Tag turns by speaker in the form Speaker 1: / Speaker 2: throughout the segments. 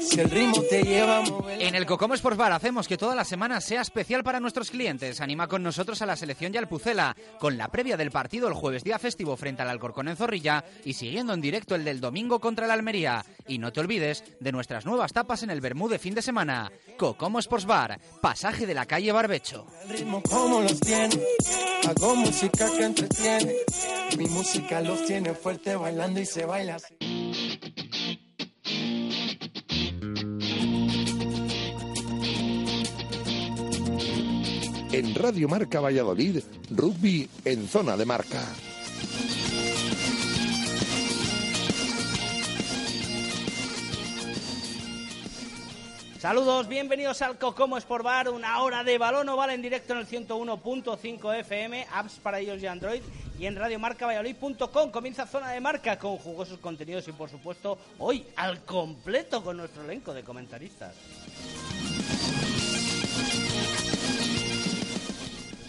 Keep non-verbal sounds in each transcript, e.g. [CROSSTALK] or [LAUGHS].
Speaker 1: Si el ritmo te lleva a mover.
Speaker 2: En el Cocomo Sports Bar hacemos que toda la semana sea especial para nuestros clientes. Anima con nosotros a la selección y al Pucela, con la previa del partido el jueves día festivo frente al Alcorcón en Zorrilla y siguiendo en directo el del domingo contra el Almería. Y no te olvides de nuestras nuevas tapas en el Bermú de fin de semana. Cocomo Sports Bar, pasaje de la calle Barbecho.
Speaker 1: El ritmo como los tiene. Hago música que entretiene. Mi música los tiene fuerte bailando y se baila así.
Speaker 3: En Radio Marca Valladolid, rugby en zona de marca.
Speaker 4: Saludos, bienvenidos al Cocomo Sport Bar, una hora de balón oval en directo en el 101.5 FM, apps para ellos y Android y en radiomarcavalladolid.com. Comienza zona de marca con jugosos contenidos y por supuesto hoy al completo con nuestro elenco de comentaristas.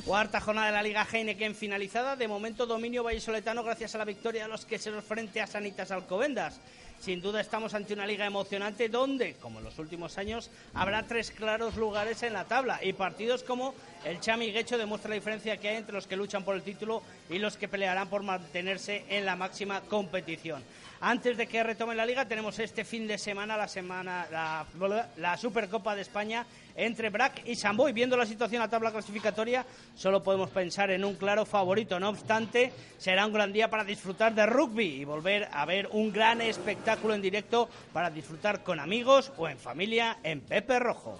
Speaker 4: Cuarta jornada de la Liga Heineken finalizada. De momento dominio vallisoletano gracias a la victoria de los queseros frente a Sanitas Alcobendas. Sin duda estamos ante una liga emocionante donde, como en los últimos años, habrá tres claros lugares en la tabla y partidos como el Chami Guecho demuestra la diferencia que hay entre los que luchan por el título y los que pelearán por mantenerse en la máxima competición. Antes de que retome la liga, tenemos este fin de semana la semana la, Supercopa de España entre Brac y Samboy. Viendo la situación a tabla clasificatoria, solo podemos pensar en un claro favorito. No obstante, será un gran día para disfrutar de rugby y volver a ver un gran espectáculo en directo para disfrutar con amigos o en familia en Pepe Rojo.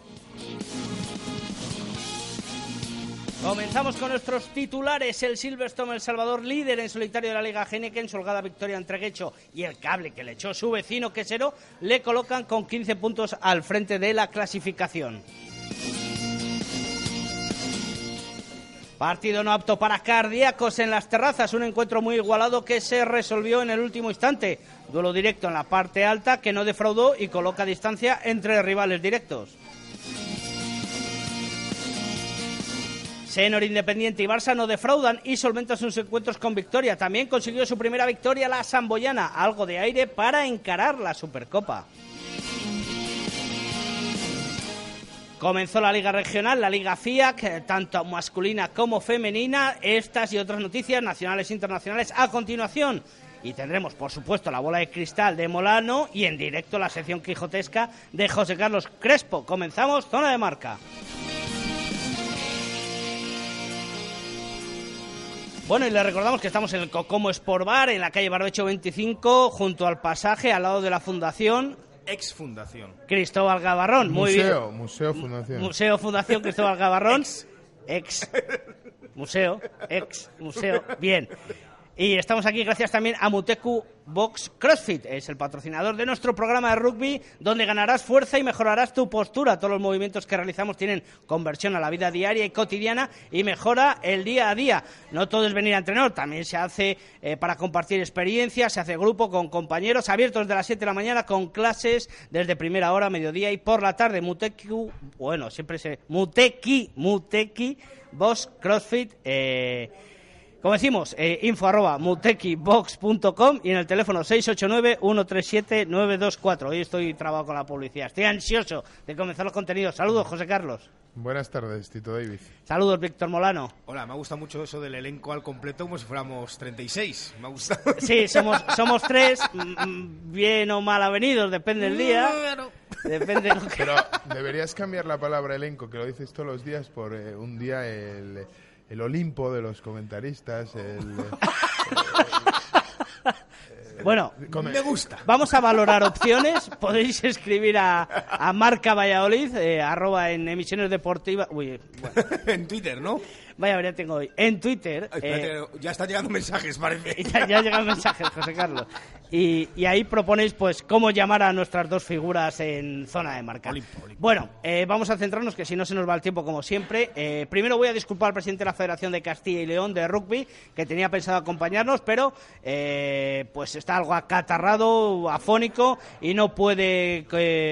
Speaker 4: Comenzamos con nuestros titulares. El Silverstone El Salvador, líder en solitario de la Liga Heineken, su holgada victoria entre Guecho y el cable que le echó su vecino Quesero, le colocan con 15 puntos al frente de la clasificación. Partido no apto para cardíacos en las terrazas, un encuentro muy igualado que se resolvió en el último instante. Duelo directo en la parte alta que no defraudó y coloca distancia entre rivales directos. Senor Independiente y Barça no defraudan y solventan sus encuentros con victoria. También consiguió su primera victoria la Samboyana, algo de aire para encarar la Supercopa. Comenzó la Liga Regional, la Liga FIAC, tanto masculina como femenina. Estas y otras noticias nacionales e internacionales a continuación. Y tendremos, por supuesto, la bola de cristal de Molano y en directo la sección quijotesca de José Carlos Crespo. Comenzamos, zona de marca. Bueno, y le recordamos que estamos en el Cocomo Sport Bar, en la calle Barbecho 25, junto al pasaje, al lado de la Fundación
Speaker 5: Ex Fundación.
Speaker 4: Cristóbal Gavarrón. Muy
Speaker 6: museo,
Speaker 4: bien.
Speaker 6: Museo Fundación.
Speaker 4: Museo Fundación Cristóbal Gavarrón. [LAUGHS]
Speaker 5: Ex.
Speaker 4: Ex. Museo. Ex. Museo. Bien. Y estamos aquí gracias también a Muteku Box CrossFit. Es el patrocinador de nuestro programa de rugby, donde ganarás fuerza y mejorarás tu postura. Todos los movimientos que realizamos tienen conversión a la vida diaria y cotidiana y mejora el día a día. No todo es venir a entrenar, también se hace eh, para compartir experiencias, se hace grupo con compañeros abiertos de las 7 de la mañana con clases desde primera hora, mediodía y por la tarde. Muteku, bueno, siempre se. Muteki, Muteki Box CrossFit. Eh, como decimos, eh, info arroba mutekibox.com y en el teléfono 689-137-924. Hoy estoy trabado con la publicidad. Estoy ansioso de comenzar los contenidos. Saludos, José Carlos.
Speaker 6: Buenas tardes, Tito David.
Speaker 4: Saludos, Víctor Molano.
Speaker 5: Hola, me ha gustado mucho eso del elenco al completo como si fuéramos 36. Me ha gustado.
Speaker 4: Sí, somos, [LAUGHS] somos tres, mm, bien o mal avenidos, depende del día. Depende de lo que...
Speaker 6: Pero deberías cambiar la palabra elenco, que lo dices todos los días, por eh, un día el, el Olimpo de los comentaristas. El, [LAUGHS]
Speaker 4: Bueno,
Speaker 6: Come-
Speaker 5: Me gusta.
Speaker 4: Vamos a valorar opciones. [LAUGHS] Podéis escribir a, a Marca Valladolid, eh, arroba en emisiones deportivas. Uy, bueno, [LAUGHS]
Speaker 5: en Twitter, ¿no?
Speaker 4: Vaya, ya tengo hoy. En Twitter.
Speaker 5: Ay,
Speaker 4: eh,
Speaker 5: ya están llegando mensajes, parece. [LAUGHS]
Speaker 4: ya, ya llega el mensaje, José Carlos. Y, y ahí proponéis, pues, cómo llamar a nuestras dos figuras en zona de marca.
Speaker 5: Olimpo, Olimpo.
Speaker 4: Bueno, eh, vamos a centrarnos, que si no se nos va el tiempo, como siempre. Eh, primero voy a disculpar al presidente de la Federación de Castilla y León de Rugby, que tenía pensado acompañarnos, pero eh, pues está algo acatarrado, afónico, y no puede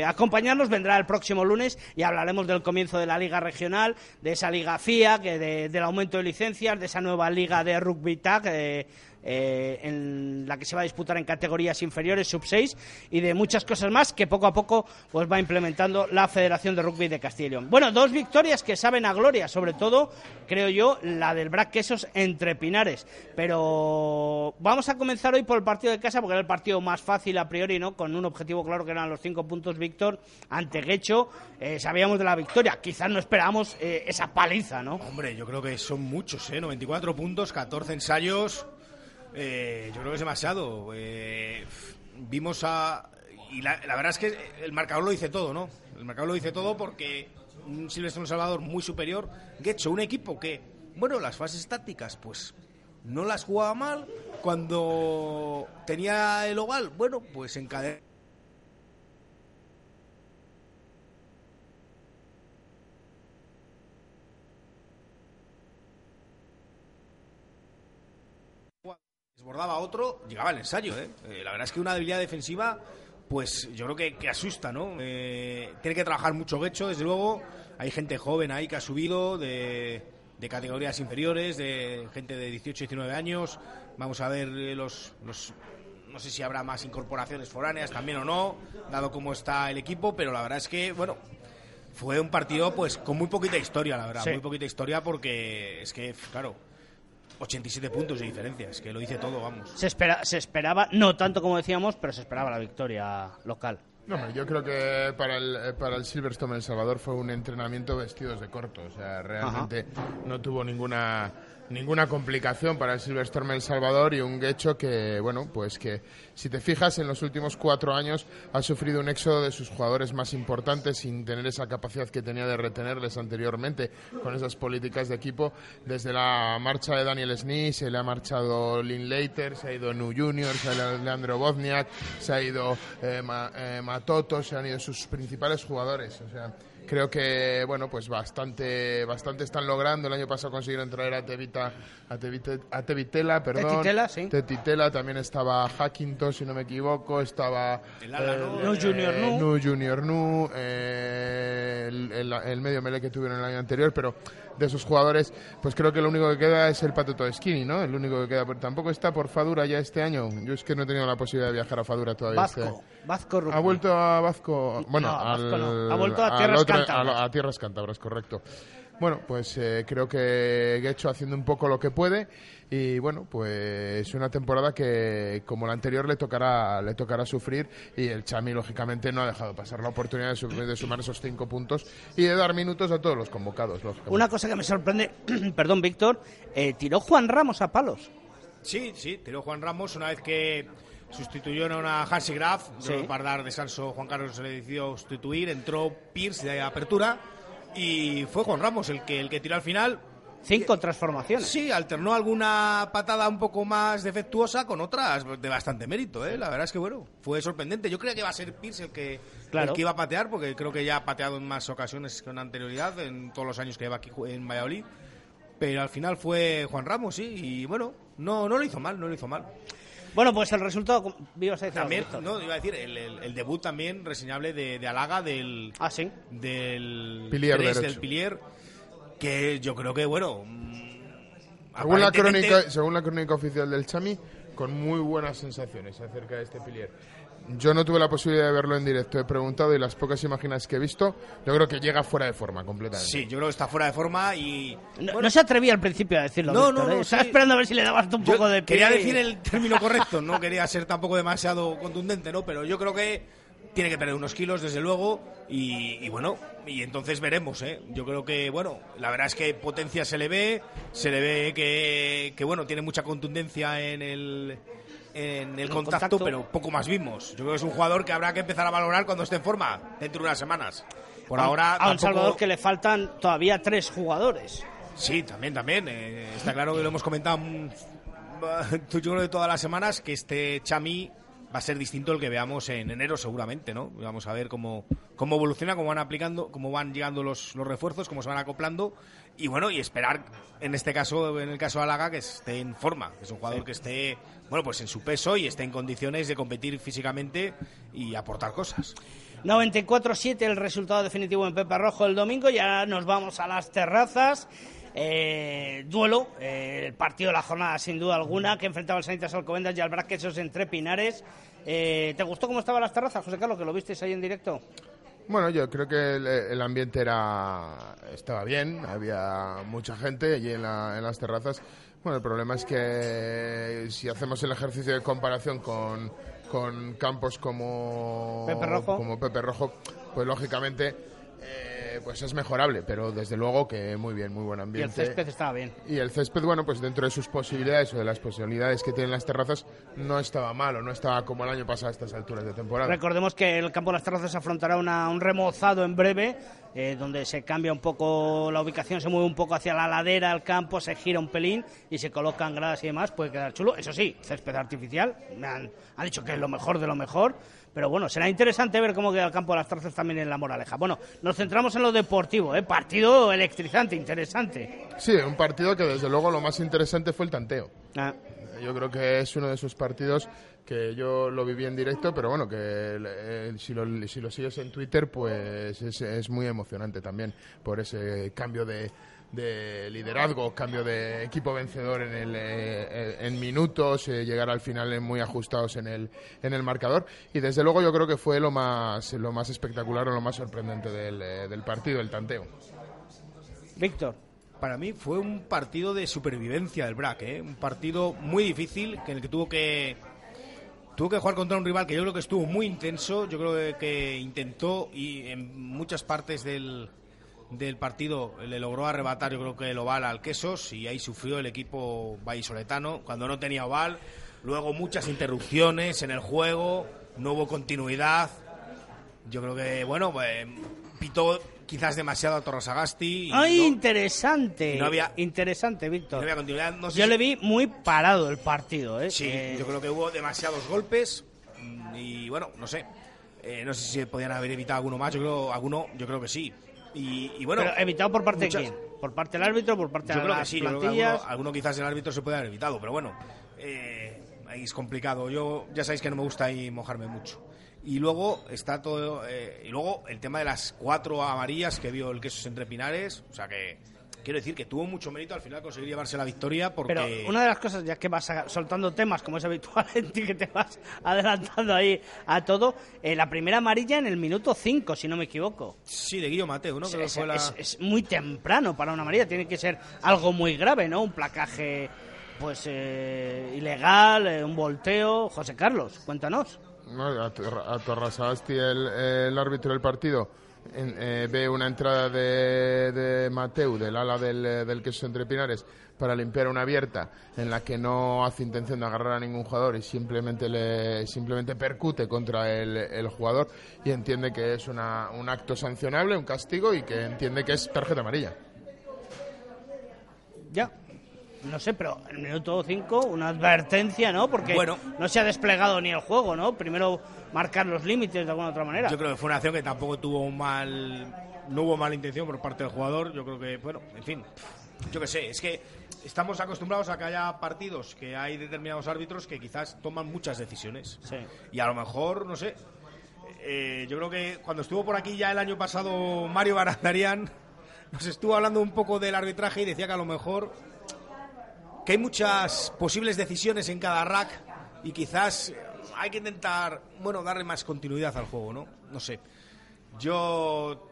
Speaker 4: acompañarnos. Vendrá el próximo lunes y hablaremos del comienzo de la Liga Regional, de esa Liga FIA, que de, del aumento de licencias, de esa nueva liga de rugby tag. Eh, eh, en la que se va a disputar en categorías inferiores, sub 6, y de muchas cosas más que poco a poco pues, va implementando la Federación de Rugby de Castilla y León. Bueno, dos victorias que saben a gloria, sobre todo, creo yo, la del Brac Quesos entre Pinares. Pero vamos a comenzar hoy por el partido de casa, porque era el partido más fácil a priori, ¿no? Con un objetivo claro que eran los cinco puntos Víctor ante Guecho. Eh, sabíamos de la victoria, quizás no esperábamos eh, esa paliza, ¿no?
Speaker 5: Hombre, yo creo que son muchos, ¿eh? 94 puntos, 14 ensayos. Eh, yo creo que es demasiado. Eh, vimos a. Y la, verdad es que el marcador lo dice todo, ¿no? El marcador lo dice todo porque un Silvestre Salvador muy superior. Getcho, un equipo que, bueno, las fases tácticas, pues no las jugaba mal. Cuando tenía el oval, bueno, pues encadena desbordaba otro, llegaba el ensayo. ¿eh? ¿eh? la verdad es que una debilidad defensiva, pues yo creo que, que asusta, ¿no? Eh, tiene que trabajar mucho Gecho, desde luego. Hay gente joven ahí que ha subido de, de categorías inferiores, de gente de 18, 19 años. Vamos a ver eh, los, los no sé si habrá más incorporaciones foráneas también o no, dado cómo está el equipo, pero la verdad es que, bueno, fue un partido pues con muy poquita historia, la verdad, muy poquita historia porque es que, claro, 87 puntos de diferencia, es que lo dice todo, vamos.
Speaker 4: Se, espera, se esperaba, no tanto como decíamos, pero se esperaba la victoria local.
Speaker 6: No, yo creo que para el, eh, para el Silverstone El Salvador fue un entrenamiento vestidos de corto. O sea, realmente no tuvo ninguna ninguna complicación para el Silverstorm El Salvador y un Guecho que, bueno, pues que si te fijas en los últimos cuatro años ha sufrido un éxodo de sus jugadores más importantes sin tener esa capacidad que tenía de retenerles anteriormente con esas políticas de equipo. Desde la marcha de Daniel Smith se le ha marchado Lynn Leiter, se ha ido Nu Junior, se ha ido Leandro Bozniak, se ha ido eh, eh, Matoto, se han ido sus principales jugadores. O sea, creo que bueno pues bastante bastante están logrando. El año pasado consiguieron traer a Tevita a, a Tevitela perdón.
Speaker 4: Tetitela, sí.
Speaker 6: Tetitela también estaba Hackintosh si no me equivoco estaba
Speaker 4: el, eh, Junior Nu.
Speaker 6: Nu Junior Nu eh, el, el, medio melee que tuvieron el año anterior pero de esos jugadores, pues creo que lo único que queda es el Patoto Skinny, ¿no? El único que queda. Pero tampoco está por Fadura ya este año. Yo es que no he tenido la posibilidad de viajar a Fadura todavía.
Speaker 4: Vasco,
Speaker 6: este...
Speaker 4: Vasco
Speaker 6: Ha vuelto a Vasco. Bueno,
Speaker 4: ha vuelto a Tierras Cántabras.
Speaker 6: A, Tierras Cántabras, correcto. Bueno, pues eh, creo que hecho haciendo un poco lo que puede y bueno, pues una temporada que como la anterior le tocará le tocará sufrir y el Chami lógicamente no ha dejado pasar la oportunidad de, sumar esos cinco puntos y de dar minutos a todos los convocados.
Speaker 4: Una cosa que me sorprende, [CLEARS THROAT] perdón Víctor, eh, tiró Juan Ramos a palos.
Speaker 5: Sí, sí, tiró Juan Ramos una vez que sustituyó a Hansi Graf, para dar descanso Juan Carlos se le decidió sustituir, entró Pierce de apertura y fue Juan Ramos el que el que tiró al final
Speaker 4: Cinco transformaciones.
Speaker 5: Sí, alternó alguna patada un poco más defectuosa con otras de bastante mérito, ¿eh? La verdad es que, bueno, fue sorprendente. Yo creía que iba a ser Pierce el que, el que iba a patear, porque creo que ya ha pateado en más ocasiones con anterioridad, en todos los años que lleva aquí en Valladolid. Pero al final fue Juan Ramos, sí, y bueno, no, no lo hizo mal, no lo hizo mal.
Speaker 4: Bueno, pues el resultado,
Speaker 5: También, no, iba a decir, el, debut también reseñable de, de Alaga del...
Speaker 4: Ah, sí.
Speaker 5: Del...
Speaker 6: Pilier,
Speaker 5: del Pilier que yo creo que, bueno...
Speaker 6: Mm, según la, crónica, según la crónica oficial del Chami, con muy buenas sensaciones acerca de este pilier. Yo no tuve la posibilidad de verlo en directo, he preguntado y las pocas imágenes que he visto, yo creo que llega fuera de forma completamente.
Speaker 5: Sí, yo creo que está fuera de forma y...
Speaker 4: No, se atrevía al principio a decirlo.
Speaker 5: No, no, no.
Speaker 4: ¿eh? Estaba esperando a ver si le dabas un poco de
Speaker 5: pie. Quería decir el término correcto, no quería ser tampoco demasiado contundente, ¿no? Pero yo creo que tiene que perder unos kilos, desde luego, y, bueno, y entonces veremos, ¿eh? Yo creo que, bueno, la verdad es que potencia se le ve, se le ve que, que bueno, tiene mucha contundencia en el, en el, contacto, pero poco más vimos. Yo creo que es un jugador que habrá que empezar a valorar cuando esté en forma, dentro de unas semanas. Por ahora...
Speaker 4: A un Salvador que le faltan todavía tres jugadores.
Speaker 5: Sí, también, también. Eh, está claro que lo hemos comentado mm, [LAUGHS] yo creo de todas las semanas que este Chami va a ser distinto el que veamos en enero seguramente, ¿no? Vamos a ver cómo, cómo evoluciona, cómo van aplicando, cómo van llegando los, los refuerzos, cómo se van acoplando y bueno, y esperar en este caso, en el caso de Alaga, que esté en forma, que es un jugador que esté, bueno, pues en su peso y esté en condiciones de competir físicamente y aportar cosas.
Speaker 4: 94-7 el resultado definitivo en Pepe Rojo el domingo, ya nos vamos a las terrazas. Eh, duelo, eh, el partido de la jornada sin duda alguna, que enfrentaba al Sanitas Alcobendas y al Braquesos entre Pinares. Eh, ¿Te gustó cómo estaban las terrazas, José Carlos, que lo visteis ahí en directo?
Speaker 6: Bueno, yo creo que el, ambiente era estaba bien, había mucha gente allí en, las terrazas. Bueno, el problema es que si hacemos el ejercicio de comparación con, con campos como
Speaker 4: Pepe Rojo,
Speaker 6: como Pepe Rojo pues lógicamente pues es mejorable, pero desde luego que muy bien, muy buen ambiente.
Speaker 4: Y el césped estaba bien.
Speaker 6: Y el césped, bueno, pues dentro de sus posibilidades o de las posibilidades que tienen las terrazas, no estaba malo, no estaba como el año pasado a estas alturas de temporada.
Speaker 4: Recordemos que el campo de las terrazas afrontará un remozado en breve, eh, donde se cambia un poco la ubicación, se mueve un poco hacia la ladera el campo, se gira un pelín y se colocan gradas y demás, puede quedar chulo. Eso sí, césped artificial, me han, han dicho que es lo mejor de lo mejor pero bueno, será interesante ver cómo queda el campo de las Tarzas también en la Moraleja. Bueno, nos centramos en lo deportivo, ¿eh? Partido electrizante, interesante.
Speaker 6: Sí, un partido que desde luego lo más interesante fue el tanteo.
Speaker 4: Ah.
Speaker 6: Yo creo que es uno de esos partidos que yo lo viví en directo, pero bueno, que eh, si, lo, si lo sigues en Twitter, pues es, es muy emocionante también por ese cambio de, de liderazgo, cambio de equipo vencedor en, el, eh, en minutos, eh, llegar al final muy ajustados en el, en el marcador. Y desde luego yo creo que fue lo más, lo más espectacular o lo más sorprendente del, eh, del partido, el tanteo.
Speaker 4: Víctor.
Speaker 5: Para mí fue un partido de supervivencia del BRAC, un partido muy difícil en el que tuvo que tuvo que jugar contra un rival que yo creo que estuvo muy intenso, yo creo que intentó y en muchas partes del, del partido le logró arrebatar yo creo que el oval al Quesos y ahí sufrió el equipo vallisoletano cuando no tenía oval. Luego muchas interrupciones en el juego, no hubo continuidad. Yo creo que, bueno, pues, pitó quizás demasiado a Torresagasti.
Speaker 4: ¡Ay, interesante! No había, interesante, Víctor.
Speaker 5: No había continuidad.
Speaker 4: yo le vi muy parado el partido, ¿eh?
Speaker 5: Sí, yo creo que hubo demasiados golpes y, bueno, no sé. Eh, no sé si podían haber evitado alguno más. Yo creo, alguno, yo creo que sí. Y, bueno.
Speaker 4: ¿Pero evitado por parte de quién? ¿Por parte del árbitro? ¿Por parte de las plantillas?
Speaker 5: alguno, quizás el árbitro se puede haber evitado, pero bueno. Eh, ahí es complicado. Yo ya sabéis que no me gusta ahí mojarme mucho. Y luego está todo. Eh, y luego el tema de las cuatro amarillas que vio el queso entre Pinares. O sea que quiero decir que tuvo mucho mérito al final conseguir llevarse la victoria porque...
Speaker 4: Pero una de las cosas, ya que vas soltando temas como es habitual en ti, que te vas adelantando ahí a todo, eh, la primera amarilla en el minuto 5, si no me equivoco.
Speaker 5: Sí, de Guillo Mateo, ¿no?
Speaker 4: Es, muy temprano para una amarilla, tiene que ser algo muy grave, ¿no? Un placaje pues eh, ilegal, eh, un volteo. José Carlos, cuéntanos.
Speaker 6: No, a, a el, el árbitro del partido eh, ve una entrada de, de Mateu, del ala del, eh, queso entre Pinares, para limpiar una abierta en la que no hace intención de agarrar a ningún jugador y simplemente le simplemente percute contra el, el jugador y entiende que es una, un acto sancionable, un castigo y que entiende que es tarjeta amarilla.
Speaker 4: Ya, no sé, pero en el minuto 5 una advertencia, ¿no? Porque no se ha desplegado ni el juego, ¿no? Primero marcar los límites de alguna otra manera.
Speaker 5: Yo creo que fue una acción que tampoco tuvo un mal no hubo mala intención por parte del jugador. Yo creo que, bueno, en fin, yo qué sé, es que estamos acostumbrados a que haya partidos que hay determinados árbitros que quizás toman muchas decisiones.
Speaker 4: Sí.
Speaker 5: Y a lo mejor, no sé, eh, yo creo que cuando estuvo por aquí ya el año pasado Mario Barandarian [LAUGHS] nos estuvo hablando un poco del arbitraje y decía que a lo mejor que hay muchas posibles decisiones en cada rack y quizás hay que intentar, bueno, darle más continuidad al juego, ¿no? No sé. Yo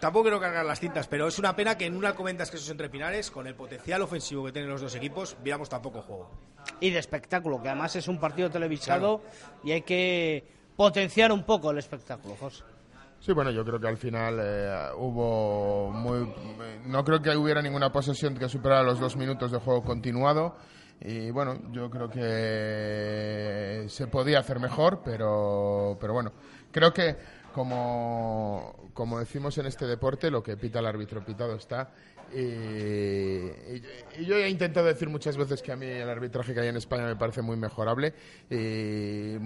Speaker 5: tampoco quiero cargar las tintas, pero es una pena que en una comentas que esos entre Pinares, con el potencial ofensivo que tienen los dos equipos, viéramos tampoco juego.
Speaker 4: Y de espectáculo, que además es un partido televisado y hay que potenciar un poco el espectáculo, José.
Speaker 6: Sí, bueno, yo creo que al final eh, hubo muy... No creo que hubiera ninguna posesión que superara los dos minutos de juego continuado. Y bueno, yo creo que se podía hacer mejor, pero, pero bueno, creo que como, como decimos en este deporte, lo que pita el árbitro pitado está. Y, yo he intentado decir muchas veces que a mí el arbitraje que hay en España me parece muy mejorable. Y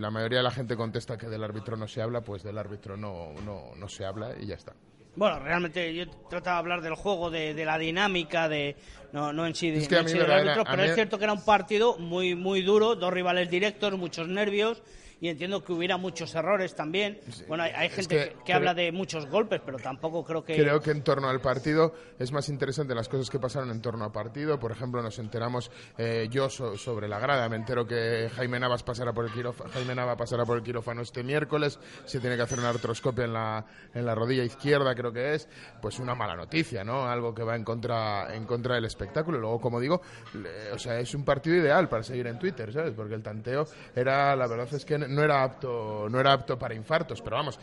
Speaker 6: la mayoría de la gente contesta que del árbitro no se habla, pues del árbitro no, no, no se habla y ya está.
Speaker 4: Bueno, realmente yo trataba de hablar del juego, de, de la dinámica, de no, no en sí,
Speaker 6: Es que
Speaker 4: no en sí del árbitro, pero es cierto que era un partido muy muy duro, dos rivales directos, muchos nervios y entiendo que hubiera muchos errores también. Bueno, hay, hay
Speaker 6: es
Speaker 4: gente
Speaker 6: que
Speaker 4: que, que
Speaker 6: creo-
Speaker 4: habla de muchos golpes, pero tampoco creo que
Speaker 6: Creo que en torno al partido es más interesante las cosas que pasaron en torno al partido. Por ejemplo, nos enteramos, eh, yo so- sobre la grada, me entero que Jaime Navas pasará por el quirófano, Jaime Nava pasará por el quirófano este miércoles, se tiene que hacer una artroscopia en la, en la rodilla izquierda, creo que es, pues una mala noticia, ¿no? Algo que va en contra, en contra del espectáculo. Luego, como digo, le- o sea, es un partido ideal para seguir en Twitter, ¿sabes? Porque el tanteo era, la verdad es que no era apto, no era apto para infartos, pero vamos,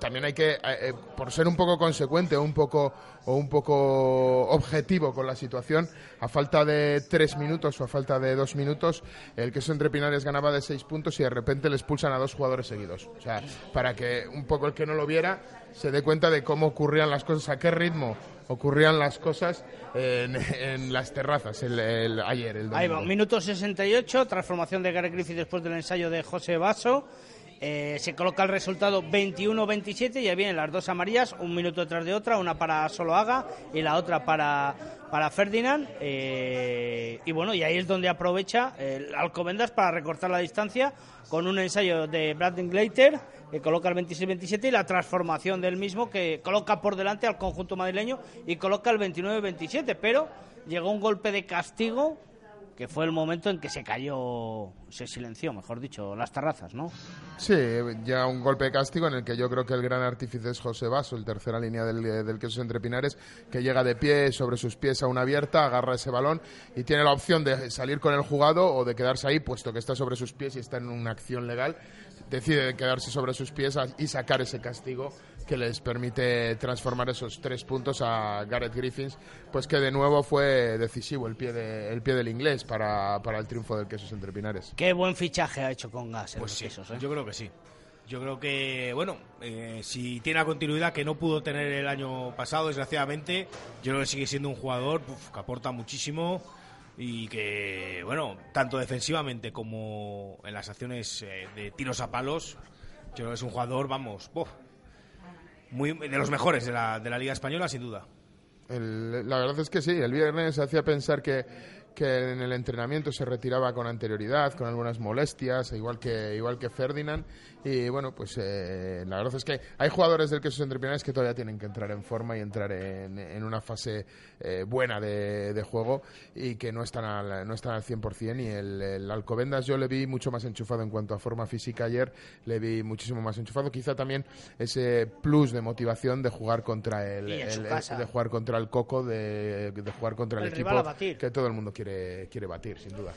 Speaker 6: también hay que, eh, eh, por ser un poco consecuente o un poco, o un poco objetivo con la situación, a falta de tres minutos o a falta de dos minutos, el queso entre Pinares ganaba de seis puntos y de repente le expulsan a dos jugadores seguidos. O sea, para que un poco el que no lo viera se dé cuenta de cómo ocurrían las cosas, a qué ritmo ocurrían las cosas en, en las terrazas el, el- ayer, el
Speaker 4: Ahí va, minuto 68, transformación de Gary Griffith después del ensayo de José Basso. Eh, se coloca el resultado 21-27 y ahí vienen las dos amarillas, un minuto detrás de otra, una para Soloaga y la otra para, para Ferdinand. Eh, y bueno, y ahí es donde aprovecha el Alcobendas para recortar la distancia con un ensayo de Bradley Glater que coloca el 26-27 y la transformación del mismo que coloca por delante al conjunto madrileño y coloca el 29-27. Pero llegó un golpe de castigo que fue el momento en que se cayó, se silenció, mejor dicho, las terrazas, ¿no?
Speaker 6: Sí, ya un golpe de castigo en el que yo creo que el gran artífice es José Basso, el tercera línea del, del queso entre Pinares, que llega de pie sobre sus pies a una abierta, agarra ese balón y tiene la opción de salir con el jugado o de quedarse ahí, puesto que está sobre sus pies y está en una acción legal. Decide quedarse sobre sus pies y sacar ese castigo que les permite transformar esos tres puntos a Gareth Griffins, pues que de nuevo fue decisivo el pie, de- el pie del inglés para, para el triunfo del queso entre Pinares.
Speaker 4: Qué buen fichaje ha hecho con gas en
Speaker 5: Pues
Speaker 4: los
Speaker 5: sí,
Speaker 4: quesos, ¿eh?
Speaker 5: yo creo que sí. Yo creo que, bueno, eh, si tiene la continuidad que no pudo tener el año pasado, desgraciadamente, yo creo que sigue siendo un jugador uf, que aporta muchísimo y que, bueno, tanto defensivamente como en las acciones eh, de tiros a palos, yo creo que es un jugador, vamos, uf, muy, de los mejores de la, de la Liga Española, sin duda.
Speaker 6: El- la verdad es que sí, el viernes hacía pensar que, que en el entrenamiento se retiraba con anterioridad, con algunas molestias, igual que, igual que Ferdinand. Y bueno, pues eh, la verdad es que hay jugadores del queso entre Pinares que todavía tienen que entrar en forma y entrar en, en una fase eh, buena de, de juego y que no están al, no están al 100%. Y el, el Alcobendas yo le vi mucho más enchufado en cuanto a forma física ayer, le vi muchísimo más enchufado. Quizá también ese plus de motivación de jugar contra el, el- de jugar contra el Coco, de, de jugar contra el,
Speaker 4: El
Speaker 6: equipo que todo el mundo quiere, quiere batir, sin duda.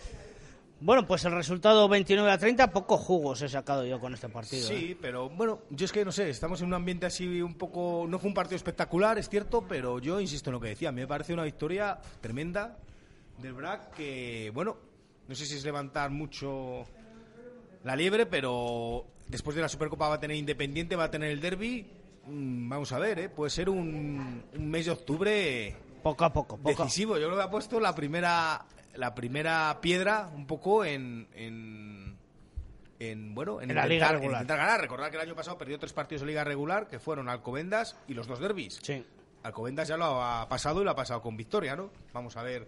Speaker 4: Bueno, pues el resultado 29 a 30, poco jugos he sacado yo con este partido. ¿eh?
Speaker 5: Sí, pero bueno, yo es que no sé, estamos en un ambiente así un poco. No fue un partido espectacular, es cierto, pero yo insisto en lo que decía. Me parece una victoria tremenda del BRAC que, bueno, no sé si es levantar mucho la liebre, pero después de la Supercopa va a tener Independiente, va a tener el Derby. Mm, Vamos a ver, ¿eh? puede ser un, un mes de octubre
Speaker 4: Poco a poco, poco.
Speaker 5: decisivo. Yo creo que ha puesto la primera la primera piedra un poco en, en, en, bueno en,
Speaker 4: En la liga
Speaker 5: en
Speaker 4: regular.
Speaker 5: intentar ganar. Recordad que el año pasado perdió tres partidos de liga regular que fueron Alcobendas y los dos derbis.
Speaker 4: Sí.
Speaker 5: Alcobendas ya lo ha pasado y lo ha pasado con victoria, ¿no? Vamos a ver.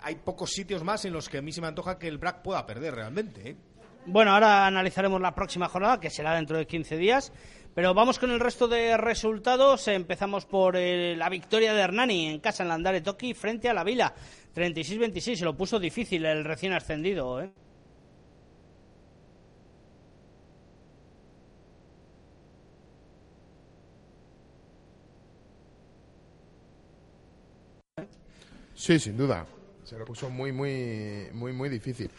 Speaker 5: Hay pocos sitios más en los que a mí se me antoja que el BRAC pueda perder realmente, ¿eh?
Speaker 4: Bueno, ahora analizaremos la próxima jornada, que será dentro de 15 días. Pero vamos con el resto de resultados. Empezamos por eh, la victoria de Hernani en casa en Landare Toki frente a la Vila. 36-26, se lo puso difícil el recién ascendido. ¿eh?
Speaker 6: Sí, sin duda. Se lo puso muy, muy, muy, muy difícil.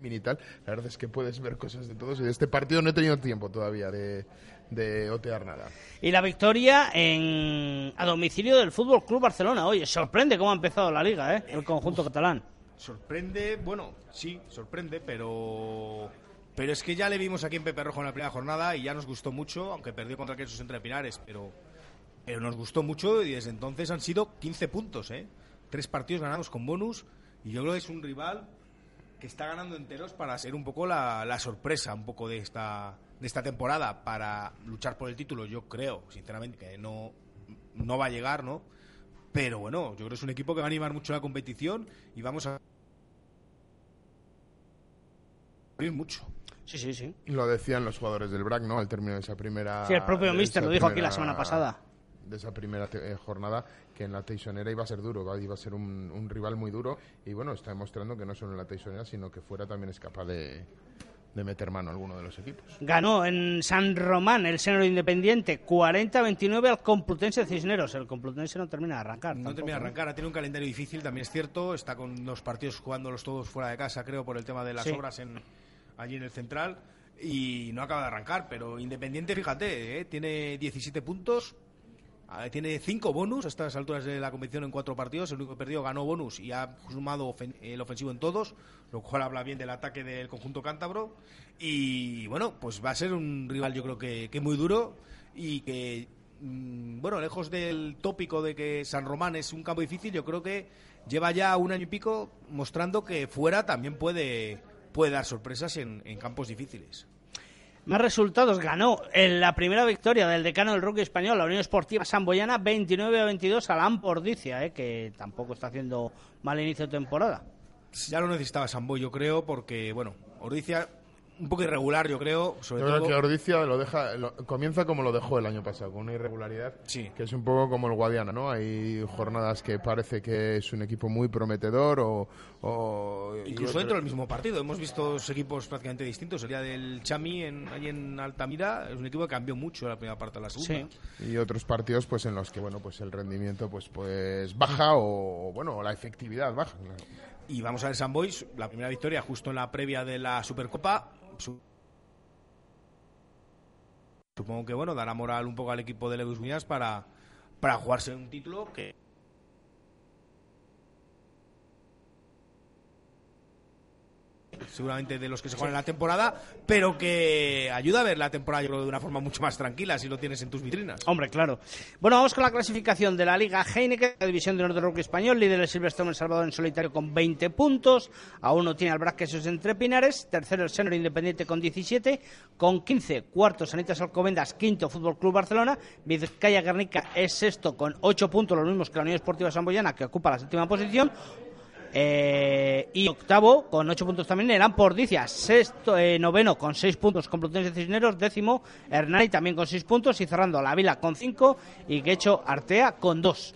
Speaker 6: Mini tal. La verdad es que puedes ver cosas de todos. Y de este partido no he tenido tiempo todavía de, de otear nada.
Speaker 4: Y la victoria en, a domicilio del Fútbol Club Barcelona. Oye, sorprende cómo ha empezado la liga, ¿eh? el conjunto catalán.
Speaker 5: Sorprende, bueno, sí, sorprende, pero pero es que ya le vimos aquí en Pepe Rojo en la primera jornada y ya nos gustó mucho, aunque perdió contra aquellos entre Pinares, pero pero nos gustó mucho y desde entonces han sido 15 puntos, ¿eh? Tres partidos ganados con bonus y yo creo que es un rival que está ganando enteros para ser un poco la, la sorpresa un poco de esta de esta temporada para luchar por el título, yo creo, sinceramente, que no, no va a llegar, ¿no? Pero bueno, yo creo que es un equipo que va a animar mucho la competición y vamos a mucho.
Speaker 4: Sí, sí, sí.
Speaker 6: Lo decían los jugadores del BRAC, ¿no? Al término de esa primera.
Speaker 4: Sí, el propio Mister lo dijo aquí la
Speaker 6: primera-
Speaker 4: semana pasada.
Speaker 6: De esa primera eh, jornada, que en la Teixonera iba a ser duro, ¿va? iba a ser un, un rival muy duro. Y bueno, está demostrando que no solo en la Teixonera, sino que fuera también es capaz de, de meter mano a alguno de los equipos.
Speaker 4: Ganó en San Román el Senero Independiente 40-29 al Complutense Cisneros. El Complutense no termina de arrancar.
Speaker 5: No
Speaker 4: tampoco,
Speaker 5: termina de arrancar, ha tenido un calendario difícil, también es cierto. Está con los partidos jugándolos todos fuera de casa, creo, por el tema de las
Speaker 4: Sí.
Speaker 5: obras en, allí en el central. Y no acaba de arrancar, pero Independiente, fíjate, ¿eh? tiene 17 puntos, tiene 5 bonus a estas alturas de la competición en 4 partidos. El único que perdió ganó bonus y ha sumado el ofensivo en todos, lo cual habla bien del ataque del conjunto cántabro. Y bueno, pues va a ser un rival, yo creo que, que muy duro y que mm, bueno, lejos del tópico de que San Román es un campo difícil, yo creo que lleva ya un año y pico mostrando que fuera también puede, puede dar sorpresas en, en campos difíciles.
Speaker 4: Más resultados. Ganó en la primera victoria del decano del rugby español, la Unión Esportiva Samboyana, 29 a 22 a la eh, que tampoco está haciendo mal inicio de temporada.
Speaker 5: Ya lo necesitaba Samboy, yo creo, porque, bueno, Ordicia un poco irregular, yo creo, sobre
Speaker 6: Yo creo
Speaker 5: todo.
Speaker 6: que Ordicia lo deja, lo- comienza como lo dejó el año pasado, con una irregularidad
Speaker 5: Sí.
Speaker 6: que es un poco como el Guadiana, ¿no? Hay jornadas que parece que es un equipo muy prometedor o... o-
Speaker 5: Incluso
Speaker 6: otro-
Speaker 5: dentro del mismo partido. Hemos visto dos equipos prácticamente distintos. El día del Chami, en, ahí en Altamira, es un equipo que cambió mucho la primera parte de la segunda.
Speaker 4: Sí.
Speaker 6: y otros partidos pues en los que bueno pues el rendimiento pues pues baja o, bueno la efectividad baja claro.
Speaker 5: Y vamos a ver San Boys, la primera victoria justo en la previa de la Supercopa. Su- Supongo que bueno, dará moral un poco al equipo de Lewis para, para jugarse un título que seguramente de los que se juegan en la temporada, pero que ayuda a ver la temporada yo creo de una forma mucho más tranquila si lo tienes en tus vitrinas.
Speaker 4: Hombre, claro. Bueno, vamos con la clasificación de la Liga. Heineken, la División de de Rugby Español, líder el Silverstone El Salvador en solitario con 20 puntos, a uno tiene al Braquesos entre Pinares, tercero el Senor Independiente con 17, con 15, cuarto Sanitas Alcobendas, quinto Fútbol Club Barcelona, Vizcaya Guernica es sexto con 8 puntos, los mismos que la Unión Esportiva Samboyana, que ocupa la séptima posición, eh, y octavo, con ocho puntos también, el Ampordicia. Sexto, eh, noveno, con seis puntos, Complutense Cisneros. Décimo, Hernani también con seis puntos. Y cerrando, La Vila con cinco. Y Quecho Artea con dos.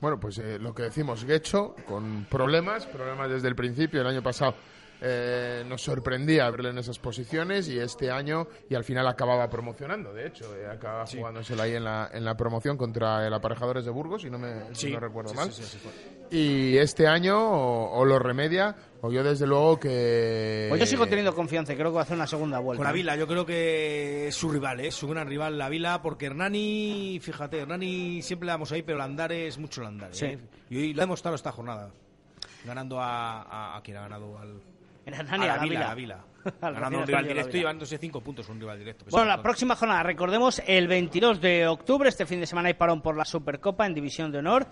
Speaker 6: bueno pues eh, lo que decimos Guecho con problemas problemas desde el principio el año pasado eh, nos sorprendía verle en esas posiciones y este año y al final acababa promocionando de hecho eh, acababa jugándosela ahí en la, en la promoción contra el aparejadores de Burgos si no me si no recuerdo
Speaker 5: sí,
Speaker 6: mal
Speaker 5: sí, sí, sí,
Speaker 6: y este año o, o lo remedia o yo desde luego que
Speaker 4: Pues yo sigo teniendo confianza y creo que va a hacer una segunda vuelta.
Speaker 5: Con la Vila, yo creo que es su rival, ¿eh? es su gran rival la Vila, porque Hernani, fíjate, Hernani siempre le damos ahí, pero Landare es mucho Landare.
Speaker 4: Sí.
Speaker 5: ¿eh? Y hoy lo ha demostrado esta jornada, ganando a, a, a quien ha ganado al,
Speaker 4: En
Speaker 5: a
Speaker 4: Hernani,
Speaker 5: la,
Speaker 4: a la
Speaker 5: Vila,
Speaker 4: Vila.
Speaker 5: a la Vila.
Speaker 4: Al
Speaker 5: ganando un rival directo y llevándose cinco puntos un rival directo.
Speaker 4: Bueno, la próxima jornada, recordemos, el 22 de octubre, este fin de semana hay parón por la Supercopa en División de Honor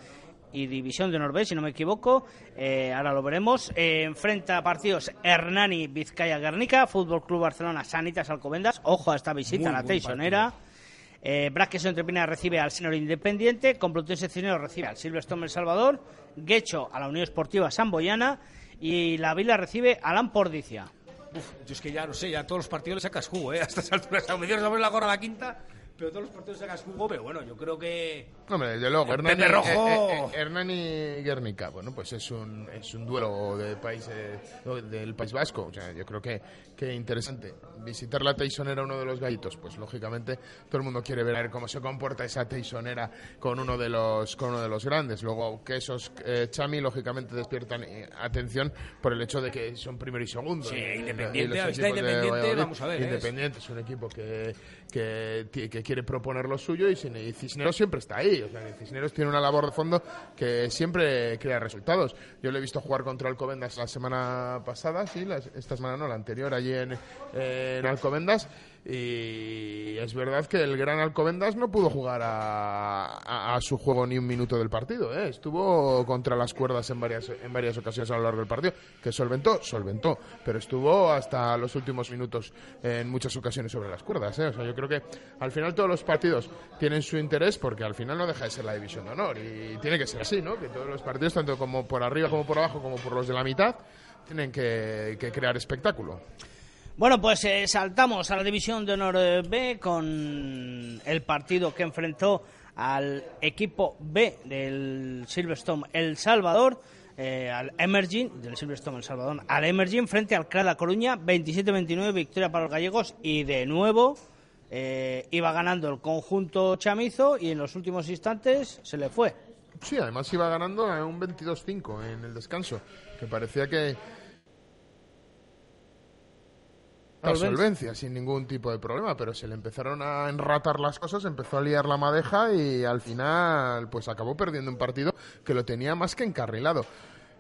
Speaker 4: y División de Honor B, si no me equivoco. Eh, ahora lo veremos. Eh, enfrenta a partidos Hernani, Vizcaya, Guernica, Fútbol Club Barcelona, Sanitas, Alcobendas. Ojo a esta visita
Speaker 5: Muy
Speaker 4: a la Teixonera. Eh, Braques Entre Pina recibe al Senor Independiente, Complutense Cisneros recibe al Silverstone El Salvador, Guecho a la Unión Esportiva Samboyana y la Vila recibe al Ampordicia.
Speaker 5: Yo es que ya no sé, ya todos los partidos le sacas jugo, ¿eh? A estas alturas, a se la gorra a la quinta, pero todos los partidos sacas jugo, pero bueno, yo creo que...
Speaker 6: Hombre, desde luego,
Speaker 5: Pepe Rojo.
Speaker 6: eh, eh, eh, Hernani Guernica, bueno, pues es un, es un duelo de país, eh, del País Vasco. O sea, yo creo que, que interesante. Visitar la Teisonera, uno de los gallitos, pues lógicamente todo el mundo quiere ver cómo se comporta esa Teisonera con uno de los, con uno de los grandes. Luego, que esos eh, Chami, lógicamente despiertan eh, atención por el hecho de que son primero y segundo.
Speaker 5: Sí,
Speaker 6: Y- y- y
Speaker 5: Independiente, está Independiente, vamos a ver, ¿eh?
Speaker 6: Independiente es un equipo que, que, quiere proponer lo suyo y, Cisneros siempre está ahí. O sea, que Cisneros tiene una labor de fondo que siempre crea resultados. Yo le he visto jugar contra Alcobendas la semana pasada, sí, la- esta semana no, la anterior, allí en, en Alcobendas. Y es verdad que el Gran Alcobendas no pudo jugar a, su juego ni un minuto del partido. ¿eh? Estuvo contra las cuerdas en varias, en varias ocasiones a lo largo del partido. Que solventó, solventó. Pero estuvo hasta los últimos minutos en muchas ocasiones sobre las cuerdas. ¿eh? O sea, yo creo que al final todos los partidos tienen su interés porque al final no deja de ser la división de honor. Y tiene que ser así, ¿no? Que todos los partidos, tanto como por arriba como por abajo, como por los de la mitad, tienen que crear espectáculo.
Speaker 4: Bueno, pues eh, saltamos a la división de honor eh, B con el partido que enfrentó al equipo B del Silverstone El Salvador, eh, al Emerging, del Silverstone El Salvador, al Emerging frente al Crada Coruña, 27-29, victoria para los gallegos y de nuevo iba ganando el conjunto chamizo y en los últimos instantes se le fue.
Speaker 6: Sí, además iba ganando un 22-5 en el descanso, que parecía que la solvencia sin ningún tipo de problema, pero se le empezaron a enratar las cosas, empezó a liar la madeja y al final pues acabó perdiendo un partido que lo tenía más que encarrilado.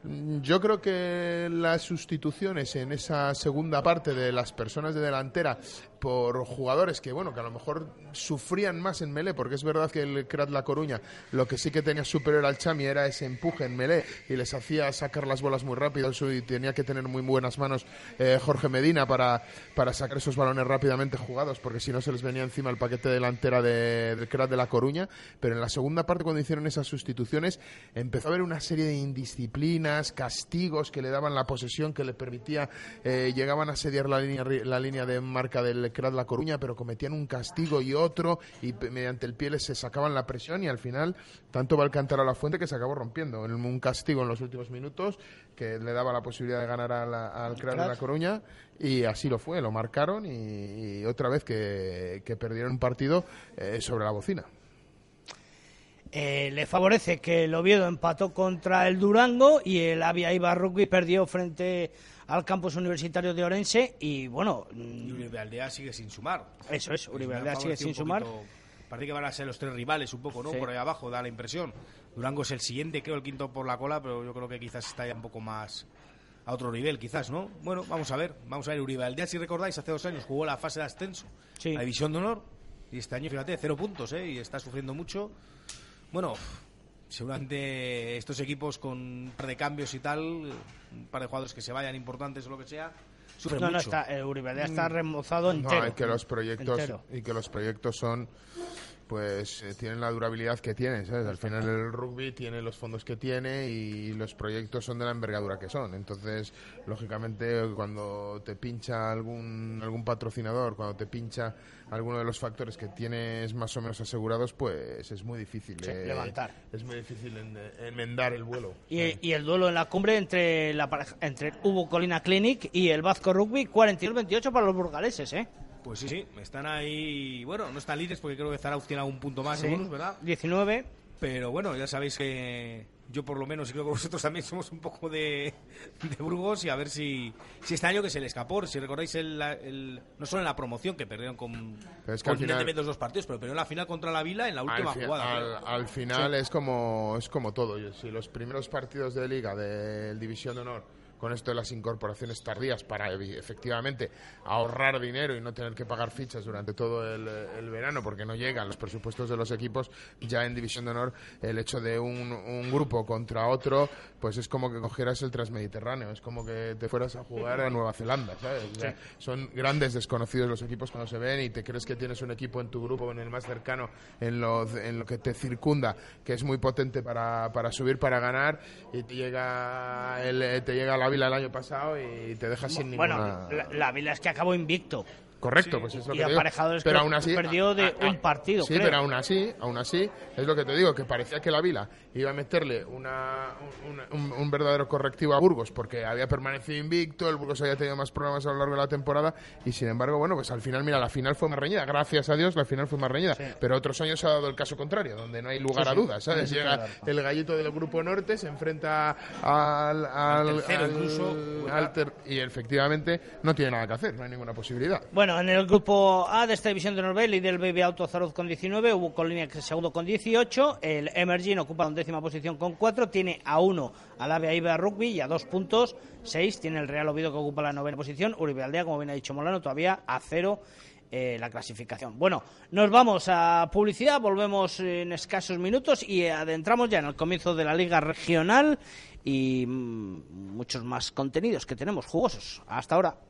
Speaker 6: Yo creo que las sustituciones en esa segunda parte de las personas de delantera por jugadores que, bueno, que a lo mejor sufrían más en Melé, porque es verdad que el Crat La Coruña lo que sí que tenía superior al Chami era ese empuje en Melé y les hacía sacar las bolas muy rápido y tenía que tener muy buenas manos eh, Jorge Medina para, para sacar esos balones rápidamente jugados, porque si no se les venía encima el paquete delantera de, del Crat de La Coruña. Pero en la segunda parte, cuando hicieron esas sustituciones, empezó a haber una serie de indisciplinas, castigos que le daban la posesión, que le permitía, eh, llegaban a sediar la línea, la línea de marca del que era La Coruña, pero cometían un castigo y otro y mediante el pie se sacaban la presión y al final tanto va el cantar a la fuente que se acabó rompiendo. En un castigo en los últimos minutos que le daba la posibilidad de ganar al Crat de La Coruña y así lo fue, lo marcaron y, otra vez que, perdieron un partido eh, sobre la bocina.
Speaker 4: Eh, le favorece que el Oviedo empató contra el Durango y el Avia Ibar Rugby perdió frente al campus universitario de Orense y bueno...
Speaker 5: Y Uribe Aldea sigue sin sumar.
Speaker 4: Eso es, Uribe Aldea sigue sin sumar.
Speaker 5: Parece que van a ser los tres rivales un poco, ¿no? Por ahí abajo, da la impresión. Durango es el siguiente, creo, el quinto por la cola, pero yo creo que quizás está ya un poco más a otro nivel, quizás, ¿no? Bueno, vamos a ver, vamos a ver. Uribe Aldea, si recordáis, hace dos años jugó la fase de ascenso, la división de honor, y este año, fíjate, cero puntos, ¿eh? Y está sufriendo mucho. Bueno, seguramente estos equipos con un par de cambios y tal, un par de jugadores que se vayan importantes o lo que sea, sufren no,
Speaker 4: no, está, el Uribe está mm. remozado entero.
Speaker 6: No, que los proyectos, y que los proyectos son pues eh, tienen la durabilidad que tienen, ¿sabes? Al final el rugby tiene los fondos que tiene y los proyectos son de la envergadura que son. Entonces, lógicamente, cuando te pincha algún, algún patrocinador, cuando te pincha alguno de los factores que tienes más o menos asegurados, pues es muy difícil
Speaker 4: levantar.
Speaker 6: Es muy difícil enmendar el vuelo.
Speaker 4: Y, el duelo en la cumbre entre la entre Hugo Colina Clinic y el Vasco Rugby, 42-28 para los burgaleses, ¿eh?
Speaker 5: Pues sí, sí, están ahí. Bueno, no están líderes porque creo que Zarauz tiene algún punto más, sí. ¿verdad?
Speaker 4: 19.
Speaker 5: Pero bueno, ya sabéis que yo por lo menos y creo que vosotros también [LAUGHS] somos un poco de, Burgos y a ver si, si este año que se le escapó, si recordáis el, no solo en la promoción que perdieron con es que los dos partidos, pero en la final contra la Vila en la última jugada.
Speaker 6: Al, final es como es como todo, si los primeros partidos de liga del División de Honor con esto de las incorporaciones tardías para efectivamente ahorrar dinero y no tener que pagar fichas durante todo el, verano porque no llegan los presupuestos de los equipos, ya en División de Honor el hecho de un, grupo contra otro, pues es como que cogieras el Transmediterráneo, es como que te fueras a jugar a Nueva Zelanda, ¿sabes? son grandes desconocidos los equipos cuando se ven y te crees que tienes un equipo en tu grupo, en el más cercano, en lo, en lo que te circunda, que es muy potente para, para subir, para ganar y te llega, el, te llega la Vila el año pasado y te deja sin
Speaker 4: ninguna... Bueno, la, Vila es que acabó invicto.
Speaker 6: Correcto, pues es lo
Speaker 4: y
Speaker 6: que
Speaker 4: aparejadores pero aún así, perdió de un partido.
Speaker 6: Sí, pero aún así, aún así, es lo que te digo, que parecía que la Vila iba a meterle una, un, verdadero correctivo a Burgos porque había permanecido invicto, el Burgos había tenido más problemas a lo largo de la temporada y sin embargo, bueno, pues al final, mira, la final fue más reñida, gracias a Dios la final fue más reñida, pero otros años se ha dado el caso contrario, donde no hay lugar a dudas, ¿sabes? Llega el gallito del Grupo Norte, se enfrenta al, al, y efectivamente no tiene nada que hacer, no hay ninguna posibilidad.
Speaker 4: Bueno, en el Grupo A de esta división de Norbel y del BB Auto Zaruz con 19, hubo Colonia que segundo con 18, el Emerging ocupa la décima posición con 4, tiene a 1 al AVE Iba Rugby y a 2 puntos, 6 tiene el Real Oviedo que ocupa la novena posición, Uribe Aldea, como bien ha dicho Molano, todavía a 0 eh, la clasificación. Bueno, nos vamos a publicidad, volvemos en escasos minutos y adentramos ya en el comienzo de la Liga Regional y mm, muchos más contenidos que tenemos jugosos. Hasta ahora.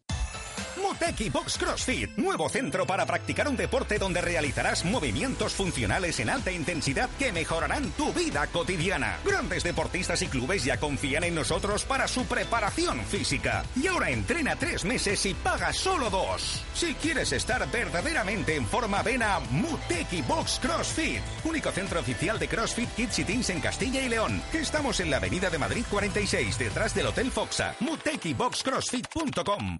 Speaker 7: Muteki Box CrossFit, nuevo centro para practicar un deporte donde realizarás movimientos funcionales en alta intensidad que mejorarán tu vida cotidiana. Grandes deportistas y clubes ya confían en nosotros para su preparación física. Y ahora entrena tres meses y paga solo dos. Si quieres estar verdaderamente en forma, ven a Muteki Box CrossFit, único centro oficial de CrossFit Kids y Teens en Castilla y León. Estamos en la Avenida de Madrid 46, detrás del Hotel Foxa. MutekiBoxCrossFit.com.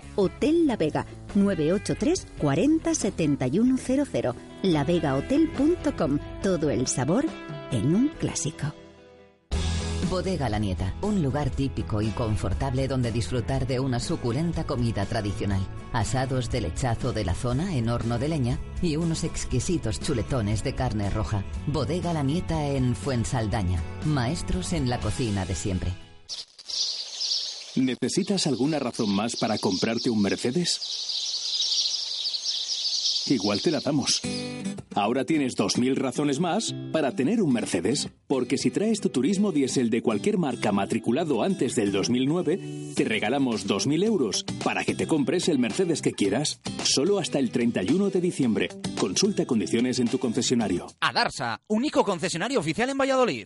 Speaker 8: Hotel La Vega, 983 40 7100. lavegahotel.com. Todo el sabor en un clásico.
Speaker 9: Bodega La Nieta, un lugar típico y confortable donde disfrutar de una suculenta comida tradicional. Asados de lechazo de la zona en horno de leña y unos exquisitos chuletones de carne roja. Bodega La Nieta en Fuensaldaña. Maestros en la cocina de siempre.
Speaker 10: ¿Necesitas alguna razón más para comprarte un Mercedes? Igual te la damos. Ahora tienes 2.000 razones más para tener un Mercedes, porque si traes tu turismo diésel de cualquier marca matriculado antes del 2009, te regalamos 2.000 euros para que te compres el Mercedes que quieras, solo hasta el 31 de diciembre. Consulta condiciones en tu concesionario.
Speaker 2: Adarsa, único concesionario oficial en Valladolid.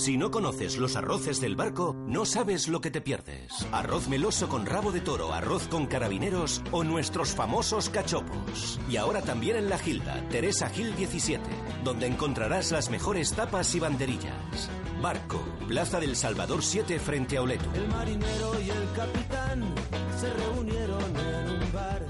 Speaker 11: Si no conoces los arroces del barco, no sabes lo que te pierdes. Arroz meloso con rabo de toro, arroz con carabineros o nuestros famosos cachopos. Y ahora también en La Gilda, Teresa Gil 17, donde encontrarás las mejores tapas y banderillas. Barco, Plaza del Salvador 7 frente a Oleto.
Speaker 1: El marinero y el capitán se reunieron en un bar.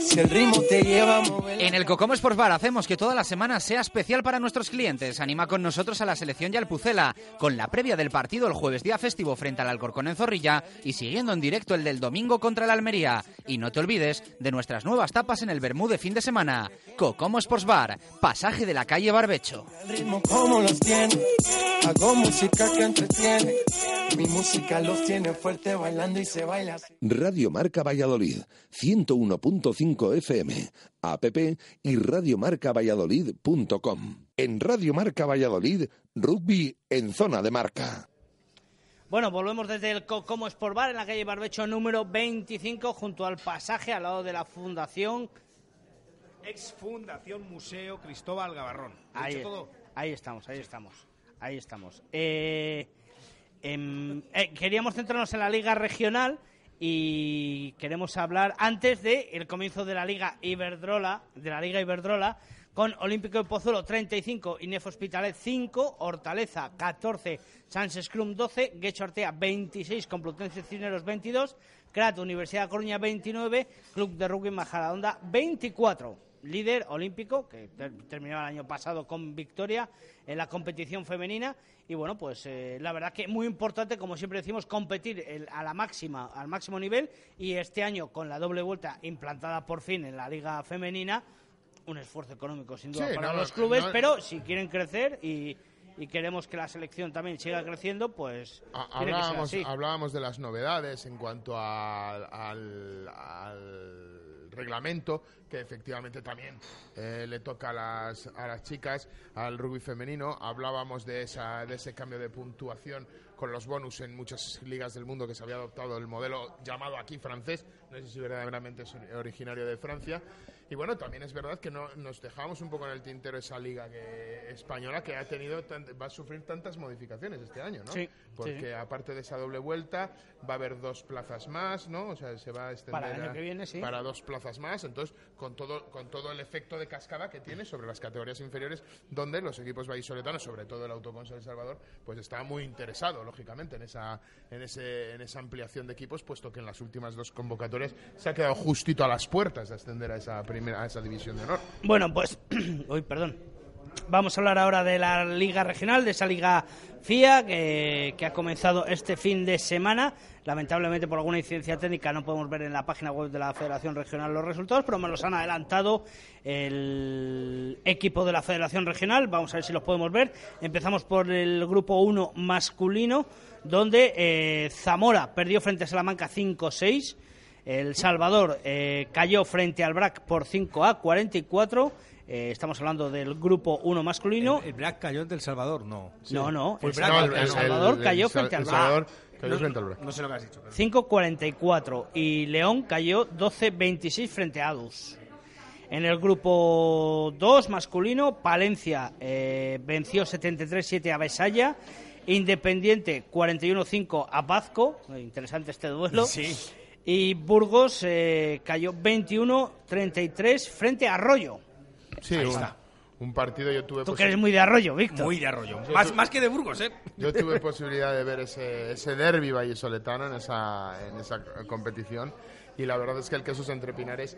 Speaker 1: Si el ritmo te lleva a mover.
Speaker 2: En el Cocomo Sports Bar hacemos que toda la semana sea especial para nuestros clientes. Anima con nosotros a la selección y al Pucela, con la previa del partido el jueves día festivo frente al Alcorcón en Zorrilla y siguiendo en directo el del domingo contra el Almería. Y no te olvides de nuestras nuevas tapas en el Bermú de fin de semana. Cocomo Sports Bar, pasaje de la calle Barbecho.
Speaker 1: El ritmo como los tiene. Hago música que entretiene. Mi música los tiene fuerte bailando y se baila.
Speaker 3: Radio Marca Valladolid, 101.5 FM, app y radiomarcavalladolid.com. En Radio Marca Valladolid, rugby en zona de marca.
Speaker 4: Bueno, volvemos desde el Cocomo Sport Bar en la calle Barbecho número 25 junto al pasaje al lado de la Fundación.
Speaker 5: Ex Fundación Museo Cristóbal Gavarrón. ¿Lo he
Speaker 4: Ahí,
Speaker 5: dicho todo?
Speaker 4: ahí estamos, ahí estamos. Ahí estamos. Eh, em, eh, queríamos centrarnos en la Liga Regional y queremos hablar antes de el comienzo de la Liga Iberdrola, de la Liga Iberdrola, con Olímpico de Pozuelo 35, Inef Hospitalet 5, Hortaleza 14, Sans Scrum 12, Guecho Artea 26, Complutense Cineros 22, Crat Universidad de Coruña 29, Club de Rugby Majadahonda 24 líder olímpico, que ter- terminó el año pasado con victoria en la competición femenina. Y bueno, pues eh, la verdad que muy importante, como siempre decimos, competir el- a la máxima, al máximo nivel. Y este año, con la doble vuelta implantada por fin en la liga femenina, un esfuerzo económico sin duda
Speaker 6: Sí,
Speaker 4: para
Speaker 6: no,
Speaker 4: los clubes,
Speaker 6: no-
Speaker 4: pero si quieren crecer y, y queremos que la selección también siga creciendo, pues
Speaker 6: Ha-
Speaker 4: tiene que ser
Speaker 6: Hablábamos,
Speaker 4: así.
Speaker 6: hablábamos de las novedades en cuanto al reglamento, que efectivamente también eh, le toca a las, a las chicas, al rugby femenino. Hablábamos de, esa, de ese cambio de puntuación con los bonus en muchas ligas del mundo que se había adoptado el modelo llamado aquí francés, no sé si verdaderamente es ori- originario de Francia. Y bueno, también es verdad que no, nos dejamos un poco en el tintero esa liga que, española que ha tenido tan- va a sufrir tantas modificaciones este año, ¿no?
Speaker 4: Sí,
Speaker 6: Porque
Speaker 4: sí.
Speaker 6: aparte de esa doble vuelta va a haber dos plazas más, ¿no? O sea, se va a extender
Speaker 4: Para el año
Speaker 6: a-
Speaker 4: que viene, sí.
Speaker 6: para dos plazas más. Entonces, con todo con todo el efecto de cascada que tiene sobre las categorías inferiores, donde los equipos vallisoletanos, sobre todo el Autoconsa El Salvador, pues está muy interesado, lógicamente, en esa en ese en esa ampliación de equipos, puesto que en las últimas dos convocatorias se ha quedado justito a las puertas de ascender a esa primera a esa división de honor.
Speaker 4: Bueno, pues, [CLEARS THROAT] uy, perdón. Vamos a hablar ahora de la Liga Regional, de esa Liga FIA que, que ha comenzado este fin de semana. Lamentablemente, por alguna incidencia técnica, no podemos ver en la página web de la Federación Regional los resultados, pero me los han adelantado el equipo de la Federación Regional. Vamos a ver si los podemos ver. Empezamos por el grupo 1 masculino, donde eh, Zamora perdió frente a Salamanca 5-6. El Salvador eh, cayó frente al BRAC por 5 a 44. Eh, estamos hablando del grupo 1 masculino.
Speaker 5: El Black cayó ante El Salvador, no.
Speaker 4: No, no, el, Salvador,
Speaker 5: el
Speaker 4: el cayó frente al BRAC.
Speaker 6: Salvador cayó frente al Brac.
Speaker 5: no sé lo que has dicho. pero-
Speaker 4: 5-44 y León cayó 12-26 frente a Adus. En el grupo 2 masculino, Palencia eh, venció 73-7 a Besaya, Independiente 41-5 a Bazco, Eh, interesante este duelo.
Speaker 5: Sí.
Speaker 4: Y Burgos eh, cayó 21-33 frente a Arroyo.
Speaker 6: Sí,
Speaker 5: Ahí
Speaker 6: un,
Speaker 5: está.
Speaker 6: un partido yo tuve
Speaker 4: Tú que eres muy de Arroyo, Víctor.
Speaker 5: Muy de arroyo. Más, más que de Burgos, ¿eh?
Speaker 6: Yo tuve posibilidad de ver ese, ese derby vallisoletano en esa, en esa competición y la verdad es que el Quesos entre Pinares,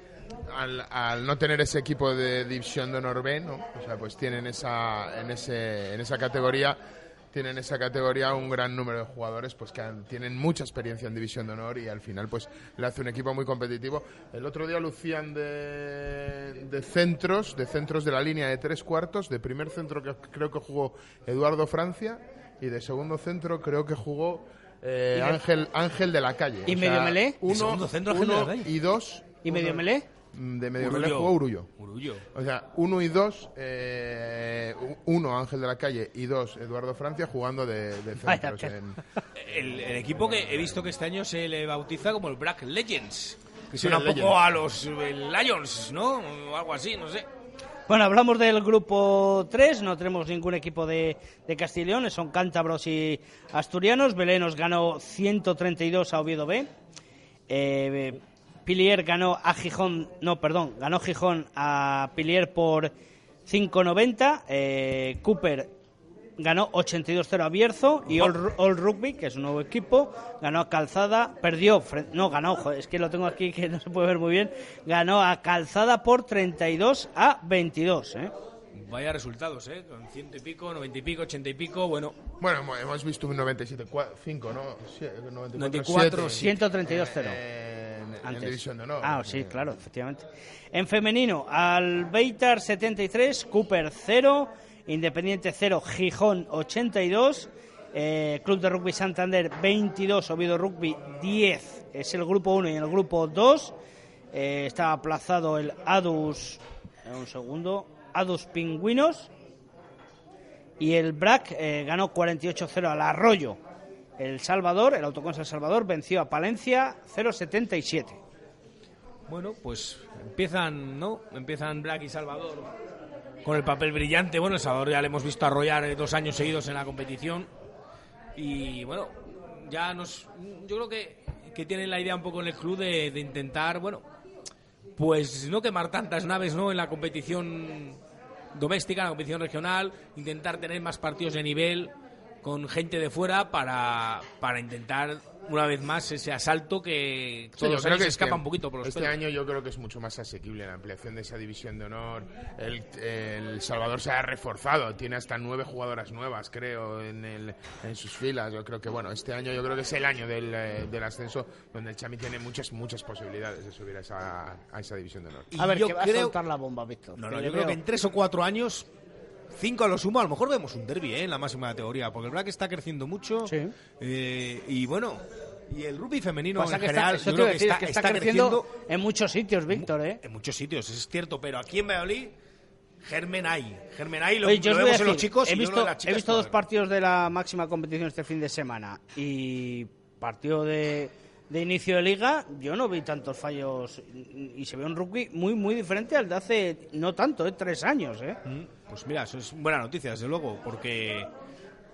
Speaker 6: al, al no tener ese equipo de División de Honor B, ¿no? o sea, pues tienen esa, en, ese, en esa categoría tienen esa categoría un gran número de jugadores pues que han- tienen mucha experiencia en división de honor y al final pues le hace un equipo muy competitivo el otro día lucían de, de centros de centros de la línea de tres cuartos de primer centro que creo que jugó Eduardo Francia y de segundo centro creo que jugó eh,
Speaker 4: ¿Y de-
Speaker 6: Ángel Ángel de la calle
Speaker 4: ¿Y medio melé?
Speaker 6: uno,
Speaker 5: ¿De segundo centro Ángel de la
Speaker 6: uno
Speaker 5: Calle?
Speaker 6: y dos
Speaker 4: ¿Y medio
Speaker 6: uno-
Speaker 4: melé?
Speaker 6: Mm, De medio
Speaker 5: Urullo.
Speaker 6: jugó Urullo.
Speaker 5: Urullo.
Speaker 6: O sea, uno y dos, eh, uno Ángel de la Calle y dos Eduardo Francia jugando de, de centros. en-
Speaker 5: El, el equipo que he visto que este año se le bautiza como el Black Legends. Que suena un poco a los Lions, ¿no? O algo así, no sé.
Speaker 4: Bueno, hablamos del grupo 3, no tenemos ningún equipo de, de Castilla y León, son cántabros y asturianos. Belenos ganó 132 a Oviedo B. Eh, Pilier ganó a Gijón, no, perdón, ganó Gijón a Pilier por 5.90. Eh, Cooper ganó 82-0 a Bierzo y All, All Rugby, que es un nuevo equipo, ganó a Calzada, perdió, fren- no ganó, joder, es que lo tengo aquí que [LAUGHS] no se puede ver muy bien, ganó a Calzada por 32 a 22. ¿eh?
Speaker 5: Vaya resultados, ¿eh? Con ciento y pico, noventa y pico, ochenta y pico, bueno.
Speaker 6: Bueno, hemos- visto un 97-5, ¿no? Sí, 94,
Speaker 5: 94,
Speaker 4: 132-0.
Speaker 6: En, en
Speaker 4: Antes.
Speaker 6: división de honor.
Speaker 4: Ah, sí, claro, efectivamente. En femenino, Albeitar 73, Cooper 0, Independiente 0, Gijón 82, eh, Club de Rugby Santander 22, Oviedo Rugby 10, es el grupo 1 y en el grupo 2 eh, está aplazado el Adus, eh, un segundo, Adus Pingüinos y el BRAC eh, ganó 48-0 al Arroyo. El Salvador, el Autoconsa El Salvador, venció a Palencia 0-77.
Speaker 5: Bueno, pues empiezan, ¿no? Empiezan Black y Salvador con el papel brillante. Bueno, el Salvador ya le hemos visto arrollar eh, dos años seguidos en la competición. Y bueno, ya nos. Yo creo que, que tienen la idea un poco en el club de, de intentar, bueno, pues no quemar tantas naves, ¿no? En la competición doméstica, en la competición regional, intentar tener más partidos de nivel con gente de fuera para, para intentar una vez más ese asalto que
Speaker 6: Sí,
Speaker 5: todos
Speaker 6: yo
Speaker 5: los
Speaker 6: creo
Speaker 5: años
Speaker 6: que
Speaker 5: se
Speaker 6: es
Speaker 5: escapa un poquito por los
Speaker 6: Este
Speaker 5: pelos.
Speaker 6: año yo creo que es mucho más asequible la ampliación de esa división de honor. El, el Salvador se ha reforzado, tiene hasta nueve jugadoras nuevas, creo, en, el, en sus filas. Yo creo que, bueno, este año yo creo que es el año del, eh, del ascenso donde el Chami tiene muchas, muchas posibilidades de subir a esa, a esa división de honor.
Speaker 4: A ver,
Speaker 5: yo
Speaker 4: que va a soltar la bomba, Víctor.
Speaker 5: No, no, yo creo que en tres o cuatro años, cinco a lo sumo, a lo mejor vemos un derby ¿eh? en la máxima categoría, porque el Black está creciendo mucho. eh, y bueno, y el rugby femenino
Speaker 4: Pasa
Speaker 5: en
Speaker 4: que
Speaker 5: general, yo creo que está,
Speaker 4: que está
Speaker 5: está
Speaker 4: creciendo
Speaker 5: creciendo
Speaker 4: en muchos sitios, Víctor, ¿eh?
Speaker 5: en muchos sitios, eso es cierto, pero aquí en Valladolid, Germen hay. Germen hay, lo,
Speaker 4: Oye, yo
Speaker 5: vemos en los chicos
Speaker 4: he
Speaker 5: y yo lo
Speaker 4: visto,
Speaker 5: de las
Speaker 4: he visto dos partidos de la máxima competición este fin de semana y partido de, de inicio de liga, yo no vi tantos fallos y se ve un rugby muy muy diferente al de hace no tanto, ¿eh? tres años. ¿eh?
Speaker 5: Pues mira, eso es buena noticia, desde luego, porque,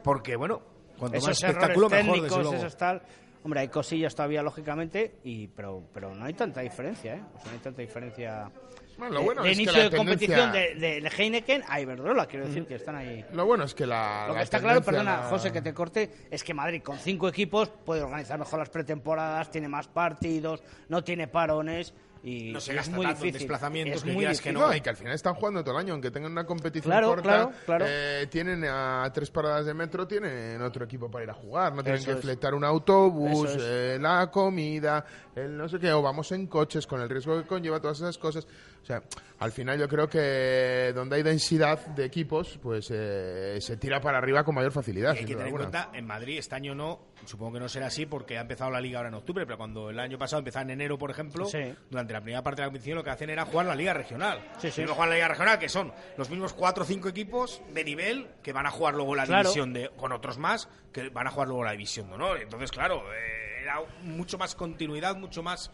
Speaker 5: porque bueno, cuanto
Speaker 4: Esos
Speaker 5: más espectáculo, mejor,
Speaker 4: técnicos,
Speaker 5: desde luego.
Speaker 4: esos tal. Hombre, hay cosillas todavía, lógicamente, y pero, pero no hay tanta diferencia, ¿eh? O sea, no hay tanta diferencia.
Speaker 6: Bueno, lo
Speaker 4: de-
Speaker 6: bueno
Speaker 4: de,
Speaker 6: es que
Speaker 4: inicio
Speaker 6: la
Speaker 4: de
Speaker 6: tendencia-
Speaker 4: competición de, de, de Heineken a Iberdrola, quiero decir que están ahí.
Speaker 6: Lo bueno es que la.
Speaker 4: Lo que
Speaker 6: la
Speaker 4: está claro, perdona,
Speaker 6: la-
Speaker 4: José, que te corte, es que Madrid con cinco equipos puede organizar mejor las pretemporadas, tiene más partidos, no tiene parones y
Speaker 5: No se
Speaker 4: es
Speaker 5: gasta
Speaker 4: muy
Speaker 5: tanto en desplazamientos,
Speaker 4: es
Speaker 5: que
Speaker 4: muy
Speaker 5: que.
Speaker 6: No, y que al final están jugando todo el año, aunque tengan una competición
Speaker 4: Claro,
Speaker 6: corta,
Speaker 4: claro, claro.
Speaker 6: eh, tienen a tres paradas de metro, tienen otro equipo para ir a jugar, no tienen
Speaker 4: Eso
Speaker 6: que
Speaker 4: es.
Speaker 6: fletar un autobús, eh, la comida, el no sé qué, o vamos en coches con el riesgo que conlleva todas esas cosas. O sea, al final yo creo que donde hay densidad de equipos, pues eh, se tira para arriba con mayor facilidad.
Speaker 5: Y hay que tener en cuenta, en Madrid este año no, supongo que no será así porque ha empezado la liga ahora en octubre, pero cuando el año pasado empezaba en enero, por ejemplo,
Speaker 4: Sí.
Speaker 5: durante la primera parte de la competición lo que hacen era jugar la liga regional.
Speaker 4: Sí, sí.
Speaker 5: Y luego juegan la liga regional, que son los mismos cuatro o cinco equipos de nivel que van a jugar luego la
Speaker 4: Claro.
Speaker 5: división de, con otros más, que van a jugar luego la división de honor. Entonces, claro, eh, era mucho más continuidad, mucho más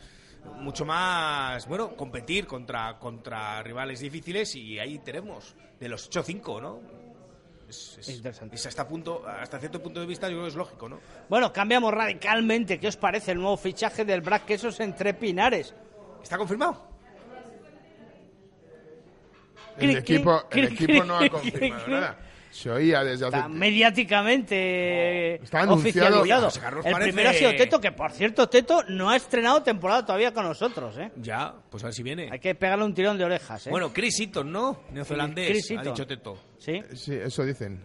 Speaker 5: mucho más, bueno, competir contra, contra rivales difíciles y ahí tenemos de los 8-5, ¿no? Es, es-
Speaker 4: Interesante.
Speaker 5: es hasta, punto, hasta cierto punto de vista yo creo que es lógico, ¿no?
Speaker 4: Bueno, cambiamos radicalmente. ¿Qué os parece el nuevo fichaje del Brac Quesos entre Pinares?
Speaker 5: ¿Está confirmado?
Speaker 6: El equipo, el equipo no ha confirmado nada. Se oía desde hace
Speaker 4: Está mediáticamente
Speaker 6: Está anunciado.
Speaker 4: oficializado.
Speaker 5: José Carlos
Speaker 4: El
Speaker 5: parece-
Speaker 4: primero ha sido Teto, que por cierto, Teto no ha estrenado temporada todavía con nosotros, ¿eh?
Speaker 5: Ya, pues a ver si viene.
Speaker 4: Hay que pegarle un tirón de orejas, ¿eh?
Speaker 5: Bueno, Chris Eaton, ¿no? Neozelandés,
Speaker 4: Chris
Speaker 5: ha dicho Teto.
Speaker 4: Sí.
Speaker 6: Sí, eso dicen.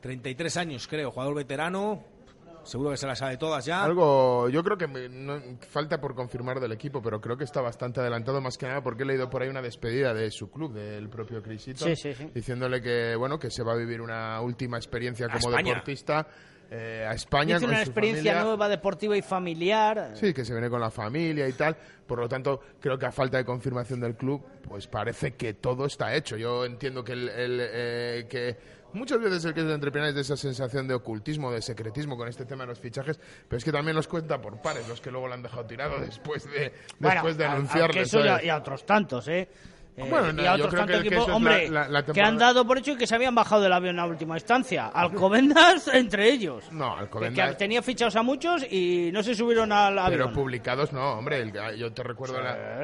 Speaker 5: 33 años, creo, jugador veterano. Seguro que se las sabe todas ya.
Speaker 6: Algo, yo creo que me- no- falta por confirmar del equipo, pero creo que está bastante adelantado más que nada porque he leído por ahí una despedida de su club, del propio Crisito,
Speaker 4: Sí, sí, sí.
Speaker 6: diciéndole que bueno que se va a vivir una última experiencia como
Speaker 5: España.
Speaker 6: deportista eh, a España
Speaker 4: Dice
Speaker 6: con
Speaker 4: una
Speaker 6: su
Speaker 4: experiencia
Speaker 6: familia.
Speaker 4: nueva, deportiva y familiar.
Speaker 6: Sí, que se viene con la familia y tal. Por lo tanto, creo que a falta de confirmación del club, pues parece que todo está hecho. Yo entiendo que, el, el, eh, que muchas veces el que es de es de esa sensación de ocultismo, de secretismo con este tema de los fichajes, pero es que también los cuenta por pares, los que luego lo han dejado tirado después de,
Speaker 4: Bueno,
Speaker 6: después de
Speaker 4: eso y a, y a otros tantos, ¿eh? Eh,
Speaker 6: no,
Speaker 4: y a otros
Speaker 6: que
Speaker 4: tantos
Speaker 6: que
Speaker 4: equipos,
Speaker 6: es
Speaker 4: hombre,
Speaker 6: la- la- la
Speaker 4: que han dado por hecho y que se habían bajado del avión a última instancia. Alcobendas entre ellos.
Speaker 6: No,
Speaker 4: Que,
Speaker 6: Alcobendas-
Speaker 4: que tenía fichados a muchos y no se subieron al avión.
Speaker 6: Pero publicados no, hombre. el- yo te recuerdo,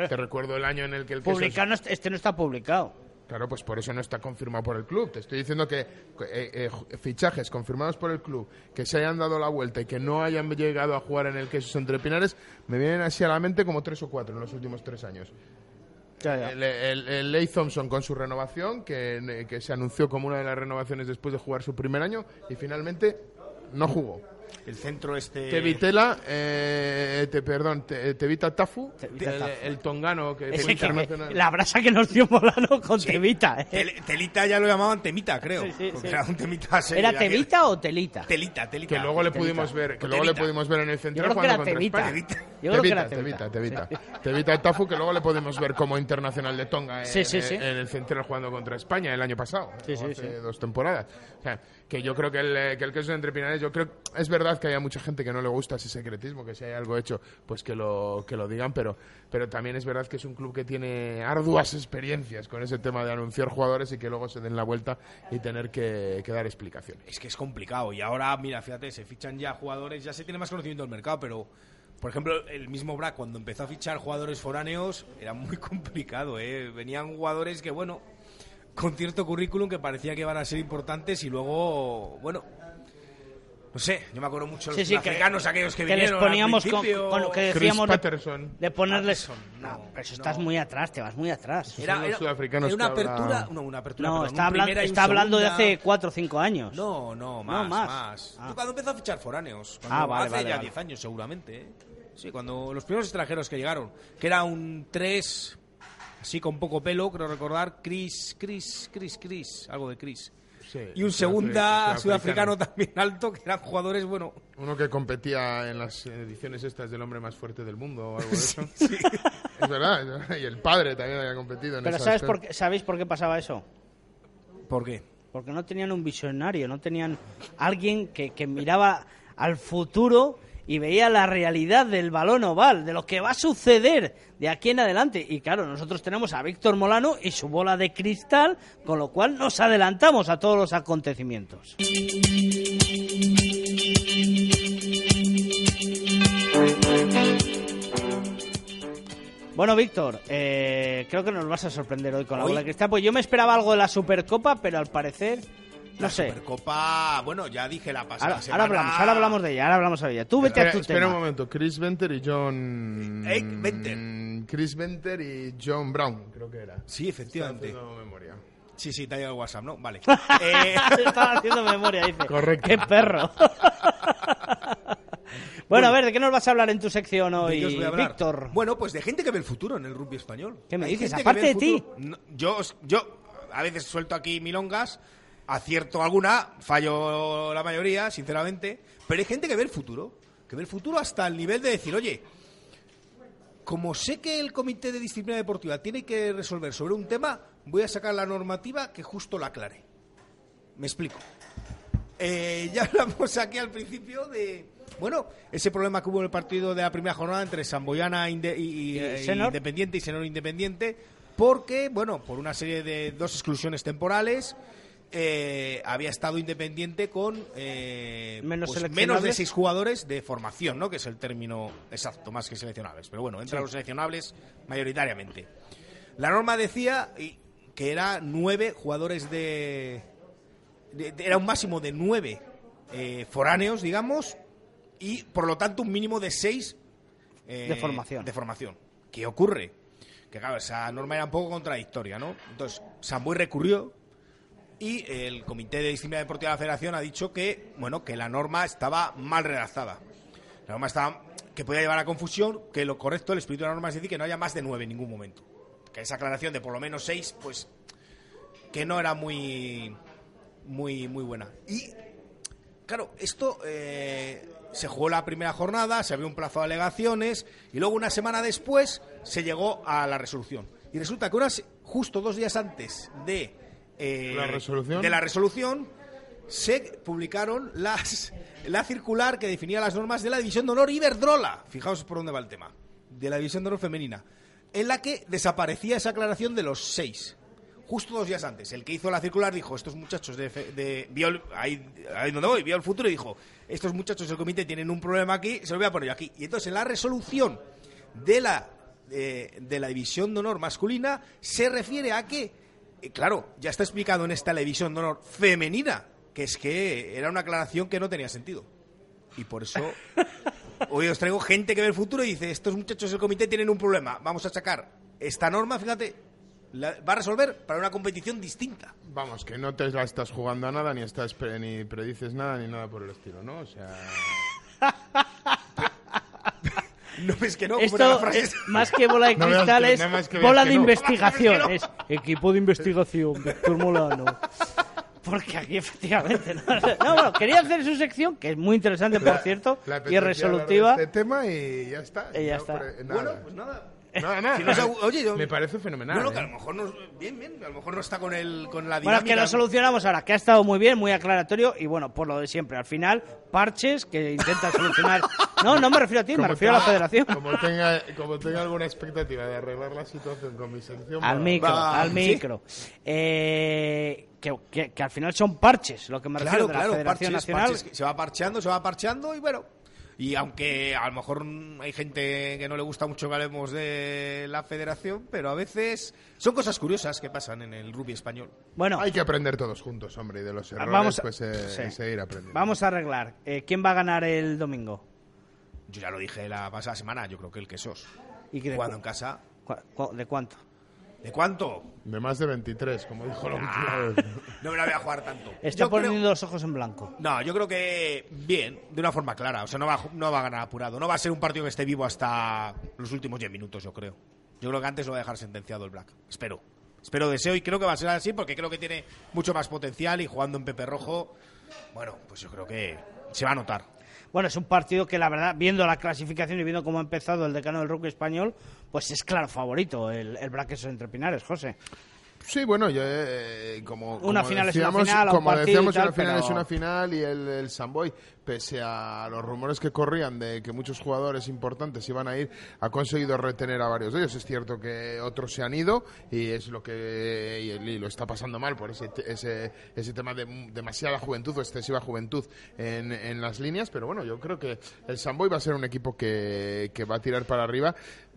Speaker 6: te recuerdo el año en el que el
Speaker 4: Publicado este no está publicado.
Speaker 6: Claro, pues por eso no está confirmado por el club. Te estoy diciendo que eh, eh, fichajes confirmados por el club, que se hayan dado la vuelta y que no hayan llegado a jugar en el Quesos entre Pinares, me vienen así a la mente como tres o cuatro en los últimos tres años. El, el, el Leigh Thompson con su renovación, que, que se anunció como una de las renovaciones después de jugar su primer año y finalmente no jugó.
Speaker 5: El centro este...
Speaker 6: Tevitela, eh, te, perdón, te, Tevita Tafu,
Speaker 4: Tevita
Speaker 6: el,
Speaker 4: Tafu.
Speaker 6: el tongano que fue
Speaker 4: que-
Speaker 6: internacional.
Speaker 4: la brasa que nos dio Molano con Tevita. ¿eh?
Speaker 5: Tel- telita ya lo llamaban temita, creo.
Speaker 4: Sí, sí,
Speaker 5: porque
Speaker 4: sí.
Speaker 5: era un temita serio.
Speaker 4: ¿Era
Speaker 5: que-
Speaker 4: Tevita o Telita?
Speaker 5: Telita, telita.
Speaker 6: que luego le
Speaker 5: Telita.
Speaker 6: pudimos ver que luego le pudimos ver en el central
Speaker 4: Yo creo que
Speaker 6: jugando
Speaker 4: era
Speaker 6: contra
Speaker 4: Tevita.
Speaker 6: España
Speaker 4: Yo creo que era
Speaker 6: Tevita,
Speaker 4: Tevita.
Speaker 6: Tevita, Tevita Tafu que luego le pudimos ver como internacional de Tonga en,
Speaker 4: Sí, sí, sí.
Speaker 6: en el central jugando contra España el año pasado
Speaker 4: Sí, sí,
Speaker 6: hace
Speaker 4: sí.
Speaker 6: dos temporadas o sea que yo creo que el eh, que el queso entre Pinares yo creo es verdad que haya mucha gente que no le gusta ese secretismo que si hay algo hecho pues que lo que lo digan pero pero también es verdad que es un club que tiene arduas experiencias con ese tema de anunciar jugadores y que luego se den la vuelta y tener que, que dar explicaciones
Speaker 5: Es que es complicado. Y ahora, mira, fíjate, se fichan ya jugadores, ya se tiene más conocimiento del mercado, pero, por ejemplo, el mismo Brack, cuando empezó a fichar jugadores foráneos, era muy [LAUGHS] complicado, ¿eh? Venían jugadores que, bueno, con cierto currículum que parecía que iban a ser importantes y luego, bueno, No sé, yo me acuerdo mucho de
Speaker 4: Sí,
Speaker 5: los
Speaker 4: sí, que-
Speaker 5: africanos, aquellos que,
Speaker 4: que les
Speaker 5: vinieron al
Speaker 4: poníamos con,
Speaker 5: principio.
Speaker 4: con lo que decíamos de,
Speaker 6: Patterson.
Speaker 4: de ponerles...
Speaker 5: Patterson,
Speaker 4: no,
Speaker 5: no,
Speaker 4: pero eso
Speaker 5: no.
Speaker 4: estás muy atrás, te vas muy atrás.
Speaker 5: Era, era-
Speaker 6: sudafricanos
Speaker 5: era una
Speaker 6: que habla-
Speaker 5: apertura, no, una apertura.
Speaker 4: no,
Speaker 5: perdón,
Speaker 4: está,
Speaker 5: un
Speaker 4: está hablando de hace 4 o 5 años.
Speaker 5: No, no, más,
Speaker 4: más.
Speaker 5: más.
Speaker 4: Ah.
Speaker 5: Tú cuando empezó a fichar foráneos, cuando
Speaker 4: Ah, vale,
Speaker 5: hace
Speaker 4: vale,
Speaker 5: ya
Speaker 4: vale.
Speaker 5: 10 años seguramente, ¿eh? Sí, cuando los primeros extranjeros que llegaron, que era un 3, así con poco pelo, creo recordar, Chris, Chris, Chris, Chris, algo de Chris.
Speaker 6: Sí,
Speaker 5: Y un segunda
Speaker 6: sudafricano.
Speaker 5: sudafricano también alto, que eran jugadores, bueno,
Speaker 6: Uno que competía en las ediciones estas del hombre más fuerte del mundo o algo de eso. [LAUGHS] Es verdad, es verdad. Y el padre también había competido en
Speaker 4: Pero
Speaker 6: esas
Speaker 4: ¿sabes por qué, ¿sabéis por qué pasaba eso?
Speaker 5: ¿por qué?
Speaker 4: Porque no tenían un visionario, no tenían alguien que, que miraba al futuro y veía la realidad del balón oval, de lo que va a suceder de aquí en adelante. Y claro, nosotros tenemos a Víctor Molano y su bola de cristal, con lo cual nos adelantamos a todos los acontecimientos. Bueno, Víctor, eh, creo que nos vas a sorprender hoy con la
Speaker 5: ¿Hoy?
Speaker 4: bola de cristal. Pues yo me esperaba algo de la Supercopa, pero al parecer, no
Speaker 5: La
Speaker 4: sé.
Speaker 5: Supercopa, bueno, ya dije la pasada
Speaker 4: Ahora,
Speaker 5: semana.
Speaker 4: ahora hablamos, ahora hablamos de ella, ahora hablamos de ella. Tú vete
Speaker 6: espera,
Speaker 4: a tu
Speaker 6: espera
Speaker 4: tema.
Speaker 6: un momento, Chris Venter y John...
Speaker 5: Eh, Venter.
Speaker 6: Chris Venter y John Brown, creo que era.
Speaker 5: Sí, efectivamente.
Speaker 6: Haciendo memoria.
Speaker 5: Sí, sí, te ha llegado el WhatsApp, ¿no? Vale. [LAUGHS] Eh, [LAUGHS]
Speaker 4: Estaba haciendo memoria, dice.
Speaker 6: Correcto.
Speaker 4: ¡Qué perro! [LAUGHS] bueno, a ver, ¿de qué nos vas a hablar en tu sección
Speaker 5: ¿De
Speaker 4: hoy? Víctor?
Speaker 5: Bueno, pues de gente que ve el futuro en el rugby español.
Speaker 4: ¿Qué me
Speaker 5: Hay
Speaker 4: dices? Aparte de ti.
Speaker 5: No, yo, yo a veces suelto aquí milongas, acierto alguna, fallo la mayoría, sinceramente, pero hay gente que ve el futuro. Que ve el futuro hasta el nivel de decir, oye, como sé que el Comité de Disciplina Deportiva tiene que resolver sobre un tema, voy a sacar la normativa que justo la aclare. Me explico. Eh, ya [LAUGHS] hablamos aquí al principio de, bueno, ese problema que hubo en el partido de la primera jornada entre Samboyana Inde- y, y, eh? Independiente y Senor Independiente, porque, bueno, por una serie de dos exclusiones temporales, eh, había estado Independiente con eh,
Speaker 4: Menos
Speaker 5: pues, menos de seis jugadores de formación, ¿no? Que es el término exacto, más que seleccionables. Pero bueno, entre
Speaker 4: Sí.
Speaker 5: los seleccionables mayoritariamente. La norma decía que era nueve jugadores de, de- de- era un máximo de nueve eh, foráneos, digamos, y por lo tanto un mínimo de seis eh,
Speaker 4: De formación.
Speaker 5: De formación. ¿Qué ocurre? Que claro, esa norma era un poco contradictoria, ¿no? Entonces, Samboy recurrió y el Comité de Disciplina Deportiva de la Federación ha dicho que, bueno, que la norma estaba mal redactada. La norma estaba que podía llevar a confusión, que lo correcto, el espíritu de la norma es decir que no haya más de nueve en ningún momento. Que esa aclaración de por lo menos seis, pues, que no era muy, muy, muy buena. Y, claro, esto eh, se jugó la primera jornada, se abrió un plazo de alegaciones y luego una semana después se llegó a la resolución. Y resulta que unas, justo dos días antes de eh,
Speaker 6: ¿La resolución?
Speaker 5: de la resolución se publicaron las la circular que definía las normas de la división de honor Iberdrola. Fijaos por dónde va el tema. De la división de honor femenina. En la que desaparecía esa aclaración de los seis. Justo dos días antes. El que hizo la circular dijo, estos muchachos de... vio el- ahí, ahí donde voy, vio el futuro y dijo, estos muchachos del comité tienen un problema aquí, se lo voy a poner yo aquí. Y entonces en la resolución de la, eh, de la división de honor masculina se refiere a que, claro, ya está explicado en esta división de honor femenina, que es que era una aclaración que no tenía sentido. Y por eso [LAUGHS] hoy os traigo gente que ve el futuro y dice, estos muchachos del comité tienen un problema, vamos a sacar esta norma, fíjate, la- va a resolver para una competición distinta.
Speaker 6: Vamos, que no te la estás jugando a nada, ni estás pre- ni predices nada, ni nada por el estilo, ¿no? O sea... [LAUGHS] [LAUGHS]
Speaker 5: No es que no, como era
Speaker 4: Esto
Speaker 5: la frase
Speaker 4: es más que bola de [LAUGHS] cristal,
Speaker 6: que-
Speaker 4: es bola de
Speaker 6: no.
Speaker 4: investigación. Es equipo de investigación, Víctor Molano. Porque aquí efectivamente... No, no, bueno, quería hacer su sección, que es muy interesante, por cierto, y resolutiva.
Speaker 6: Este tema y ya está.
Speaker 4: Y ya
Speaker 6: No,
Speaker 4: está.
Speaker 6: pero, nada.
Speaker 5: Bueno, pues nada.
Speaker 6: Nada, [LAUGHS] nada.
Speaker 5: Si no se- oye, yo-
Speaker 6: Me parece fenomenal.
Speaker 5: No, no, que a
Speaker 6: ¿eh?
Speaker 5: lo mejor no, bien, bien, a lo mejor no está con el con la
Speaker 4: Bueno,
Speaker 5: dinámica.
Speaker 4: que lo solucionamos ahora, que ha estado muy bien, muy aclaratorio y bueno, por lo de siempre. Al final, parches que intentan solucionar. [LAUGHS] No, no me refiero a ti, me
Speaker 6: Como
Speaker 4: refiero a la
Speaker 6: tenga-
Speaker 4: federación.
Speaker 6: Como tenga, como tenga alguna expectativa de arreglar la situación con mi sección...
Speaker 4: Al micro,
Speaker 5: va,
Speaker 4: al
Speaker 5: ¿sí?
Speaker 4: micro. Eh, que, que- que al final son parches, lo que me
Speaker 5: Claro,
Speaker 4: refiero de la
Speaker 5: claro,
Speaker 4: Federación
Speaker 5: parches,
Speaker 4: Nacional.
Speaker 5: parches, que se va parcheando, se va parcheando y bueno. Y aunque a lo mejor hay gente que no le gusta mucho que hablemos de la federación, pero a veces son cosas curiosas que pasan en el rugby español.
Speaker 6: Bueno, hay que aprender todos juntos, hombre, y de los errores
Speaker 4: vamos a,
Speaker 6: pues eh, seguir aprendiendo.
Speaker 4: Vamos a arreglar. Eh, ¿Quién va a ganar el domingo?
Speaker 5: Yo ya lo dije la pasada semana, yo creo que el Quesos.
Speaker 4: ¿Y qué
Speaker 5: Jugando en casa.
Speaker 4: ¿De cuánto?
Speaker 5: ¿De cuánto?
Speaker 6: De más de 23, como dijo la última vez.
Speaker 5: No me la voy a jugar tanto.
Speaker 4: Está poniendo los ojos en blanco.
Speaker 5: No, yo creo que bien, de una forma clara. O sea, no va, no va a ganar apurado. No va a ser un partido que esté vivo hasta los últimos 10 minutos, yo creo. Yo creo que antes lo va a dejar sentenciado el Black. Espero. Espero, deseo y creo que va a ser así porque creo que tiene mucho más potencial y jugando en Pepe Rojo, bueno, pues yo creo que se va a notar.
Speaker 4: Bueno, es un partido que la verdad, viendo la clasificación y viendo cómo ha empezado el decano del rugby español, pues es claro favorito el, el entre Pinares, José.
Speaker 6: Sí, bueno, yo, eh, como,
Speaker 4: una
Speaker 6: como
Speaker 4: final
Speaker 6: decíamos,
Speaker 4: es una final,
Speaker 6: como
Speaker 4: partido
Speaker 6: decíamos,
Speaker 4: tal,
Speaker 6: una final
Speaker 4: pero...
Speaker 6: es una final y el, el Samboy, pese a los rumores que corrían de que muchos jugadores importantes iban a ir, ha conseguido retener a varios de ellos. Es cierto que otros se han ido y es lo que y, y lo está pasando mal por ese, ese, ese tema de demasiada juventud o excesiva juventud en, en las líneas, pero bueno, yo creo que el Samboy va a ser un equipo que, que va a tirar para arriba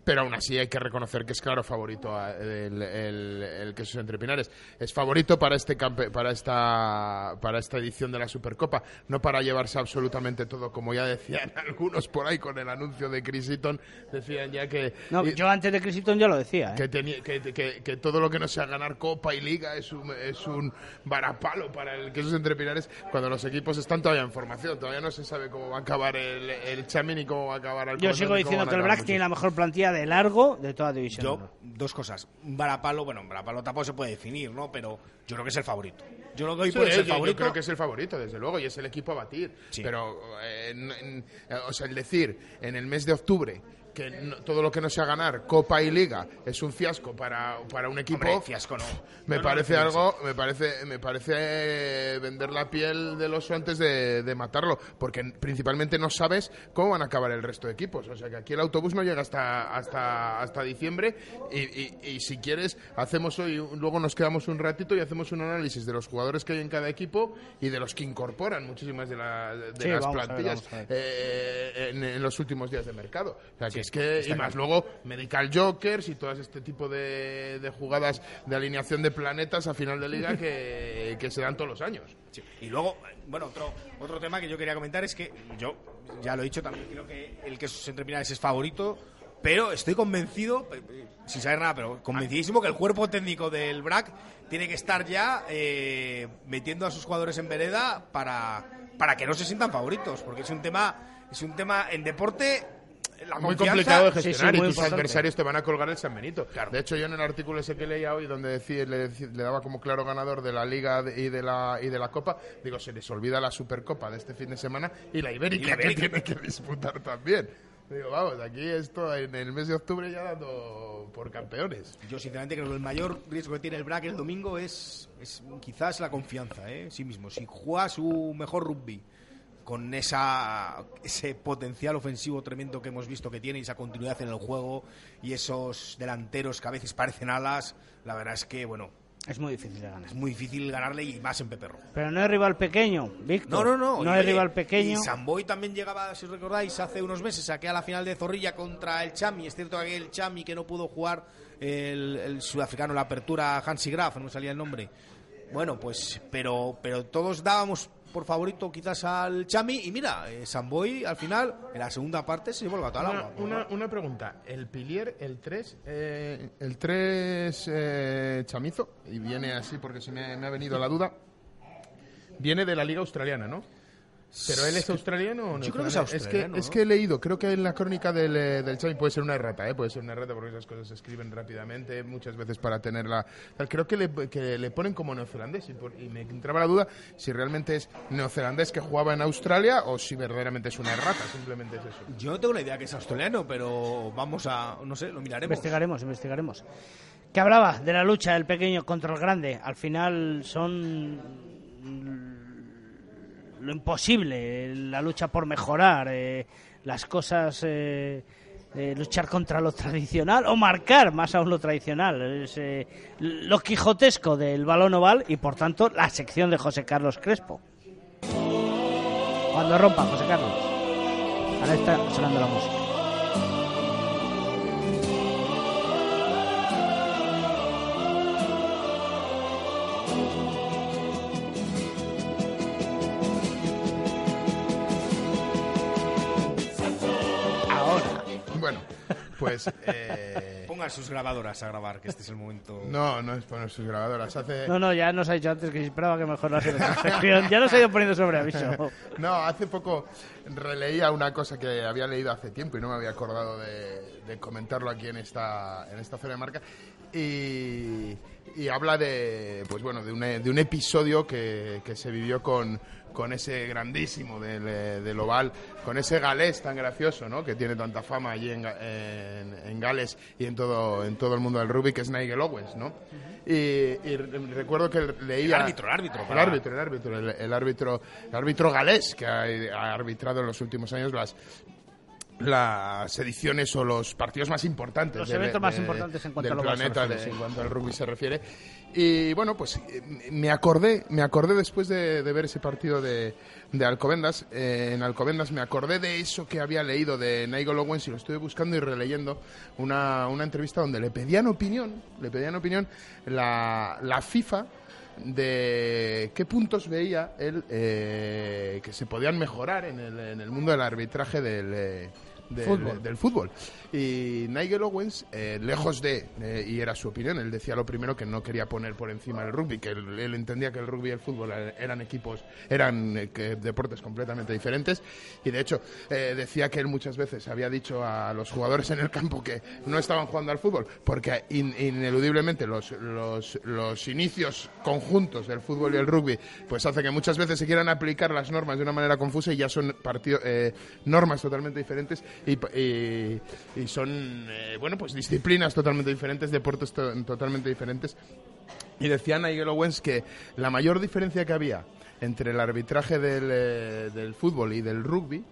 Speaker 6: pero aún así hay que reconocer que es claro favorito a- el, el, el Quesos Entre Pinares. Es favorito para este campe- para esta para esta edición de la Supercopa, no para llevarse absolutamente todo, como ya decían [LAUGHS] algunos por ahí con el anuncio de Chris Eaton, decían ya que
Speaker 4: No,
Speaker 6: y-
Speaker 4: yo antes de Crisitón ya lo decía. ¿eh?
Speaker 6: que, tenía- que, que- que todo lo que no sea ganar Copa y Liga es un, es un varapalo para el Quesos Entre Pinares cuando los equipos están todavía en formación. Todavía no se sabe cómo va a acabar el, el Chami ni cómo va a acabar el
Speaker 4: Yo sigo diciendo que el Brac tiene la mejor plantilla de largo de toda división. de
Speaker 5: Yo, dos cosas. Un varapalo, bueno, un varapalo tampoco se puede definir, ¿no? Pero yo creo que es el favorito. Yo creo que hoy
Speaker 6: Sí,
Speaker 5: ser el
Speaker 6: yo-
Speaker 5: favorito.
Speaker 6: Yo creo que es el favorito, desde luego, y es el equipo a batir. Pero, eh, en- en- o sea, el decir en el mes de octubre que no- todo lo que no sea ganar Copa y Liga es un fiasco para, para un equipo.
Speaker 5: Hombre, fiasco no.
Speaker 6: Me
Speaker 5: No,
Speaker 6: parece
Speaker 5: no,
Speaker 6: algo, me parece, me parece eh, vender la piel del oso antes de, de matarlo, porque principalmente no sabes cómo van a acabar el resto de equipos. O sea que aquí el autobús no llega hasta hasta hasta diciembre y, y- y si quieres hacemos hoy, luego nos quedamos un ratito y hacemos un análisis de los jugadores que hay en cada equipo y de los que incorporan muchísimas de, la- de
Speaker 4: Sí,
Speaker 6: las plantillas
Speaker 4: ver.
Speaker 6: eh, en, en los últimos días de mercado. O sea que es que
Speaker 5: está
Speaker 6: y más
Speaker 5: claro.
Speaker 6: luego medical jokers y todo este tipo de, de jugadas de alineación de planetas a final de liga que, [LAUGHS] que se dan todos los años.
Speaker 5: Sí. Y luego, bueno, otro, otro tema que yo quería comentar es que yo, ya lo he dicho también, creo que el que sus entrepinares es favorito, pero estoy convencido, eh, eh, sin saber nada, pero convencidísimo que el cuerpo técnico del BRAC tiene que estar ya eh, metiendo a sus jugadores en vereda para, para que no se sientan favoritos, porque es un tema, es un tema en deporte. La
Speaker 6: muy complicado de
Speaker 5: Sí, sí,
Speaker 6: gestionar y tus
Speaker 5: importante.
Speaker 6: adversarios te van a colgar el San Benito. De hecho, yo en el artículo ese que leía hoy, donde decía, le, daba como claro ganador de la Liga y de la, y de la Copa, digo, se les olvida la Supercopa de este fin de semana y la Ibérica,
Speaker 5: Y la Ibérica.
Speaker 6: que tiene que disputar también. Digo, vamos, aquí esto en el mes de octubre ya dando por campeones.
Speaker 5: Yo sinceramente creo que el mayor riesgo que tiene el BRAC el domingo es, es quizás la confianza ¿eh? en sí mismo. Si juega su mejor rugby con esa, ese potencial ofensivo tremendo que hemos visto que tiene y esa continuidad en el juego y esos delanteros que a veces parecen alas, la verdad es que, bueno,
Speaker 4: Es muy difícil de ganar.
Speaker 5: es muy difícil ganarle y más en Pepe Rojo.
Speaker 4: Pero no es rival pequeño, Víctor.
Speaker 5: No, no, no.
Speaker 4: No es rival pequeño.
Speaker 5: Y Samboy también llegaba, si os recordáis, hace unos meses saqué a la final de Zorrilla contra el Chami. Es cierto que el Chami que no pudo jugar el, el sudafricano, la apertura Hansi Graf, no me salía el nombre. Bueno, pues, pero, pero todos dábamos por favorito quizás al Chami. Y mira, eh, Samboy al final, en la segunda parte, se llevó el gato al
Speaker 6: Una,
Speaker 5: agua.
Speaker 6: una, una pregunta. El Pilier, el 3, eh, el 3 eh, chamizo, y viene así porque se me, me ha venido la duda, viene de la Liga Australiana, ¿no? ¿Pero él es australiano o no?
Speaker 5: Yo creo que es
Speaker 6: que,
Speaker 5: australiano,
Speaker 6: es
Speaker 5: ¿no?
Speaker 6: que he leído, creo que en la crónica del, eh, del Chami puede ser una errata, ¿eh? puede ser una errata porque esas cosas se escriben rápidamente, muchas veces para tenerla. tal. Creo que le, que le ponen como neozelandés y, por- y me entraba la duda si realmente es neozelandés que jugaba en Australia o si verdaderamente es una errata, simplemente es eso.
Speaker 5: Yo no tengo la idea que es australiano, pero vamos a, no sé, lo miraremos.
Speaker 4: Investigaremos, investigaremos. Que hablaba de la lucha del pequeño contra el grande. Al final son lo imposible, la lucha por mejorar, eh, las cosas, eh, eh, luchar contra lo tradicional o marcar más aún lo tradicional. Es lo quijotesco del balón oval y por tanto la sección de José Carlos Crespo. Cuando rompa, José Carlos. Ahora está sonando la música.
Speaker 6: Pues... Eh...
Speaker 5: Pongan sus grabadoras a grabar, que este es el momento.
Speaker 6: No, no es poner sus grabadoras. Hace...
Speaker 4: No, no, ya nos ha dicho antes que esperaba que mejorase la sección. Ya nos ha ido poniendo sobre aviso. [LAUGHS]
Speaker 6: no, hace poco releía una cosa que había leído hace tiempo y no me había acordado de, de comentarlo aquí en esta, en esta Feria de Marca. Y, y habla de, pues bueno, de un, de un episodio que, que se vivió con, con ese grandísimo del, eh, del, Oval, con ese galés tan gracioso, ¿no? Que tiene tanta fama allí en, en, en, Gales y en todo, en todo el mundo del rugby, que es Nigel Owens, ¿no? y, y, recuerdo que leía...
Speaker 5: El árbitro, el árbitro.
Speaker 6: El árbitro, el árbitro, el, el árbitro, el árbitro galés que ha, ha arbitrado en los últimos años las las ediciones o los partidos más importantes
Speaker 4: los eventos
Speaker 6: de,
Speaker 4: más importantes en cuanto
Speaker 6: del
Speaker 4: a lo
Speaker 6: planeta de, en cuanto al rugby se refiere. Y bueno pues me acordé me acordé después de, ver ese partido de, de Alcobendas eh, en Alcobendas me acordé de eso que había leído de Nigel Owens y lo estuve buscando y releyendo una, una entrevista donde le pedían opinión le pedían opinión la, la FIFA de qué puntos veía él eh, que se podían mejorar en el, en el mundo del arbitraje del, del,
Speaker 4: Fútbol.
Speaker 6: del fútbol. Y Nigel Owens, eh, lejos de, eh, y era su opinión, él decía lo primero que no quería poner por encima el rugby, que él, él entendía que el rugby y el fútbol eran equipos, eran eh, que deportes completamente diferentes. Y de hecho, decía que él muchas veces había dicho a los jugadores en el campo que no estaban jugando al fútbol, porque in- ineludiblemente los, los, los inicios conjuntos del fútbol y el rugby, pues hace que muchas veces se quieran aplicar las normas de una manera confusa y ya son partido- normas totalmente diferentes y, y- y son, eh, bueno, pues disciplinas totalmente diferentes, deportes to- totalmente diferentes. Y decía Nigel Owens que la mayor diferencia que había entre el arbitraje del, eh, del fútbol y del rugby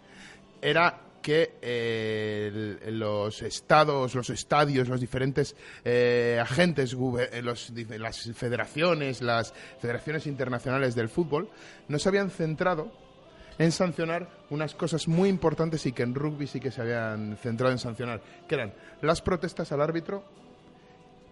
Speaker 6: era que eh, los estados, los estadios, los diferentes eh, agentes, eh, los las federaciones, las federaciones internacionales del fútbol, no se habían centrado en sancionar unas cosas muy importantes y que en rugby sí que se habían centrado en sancionar, que eran las protestas al árbitro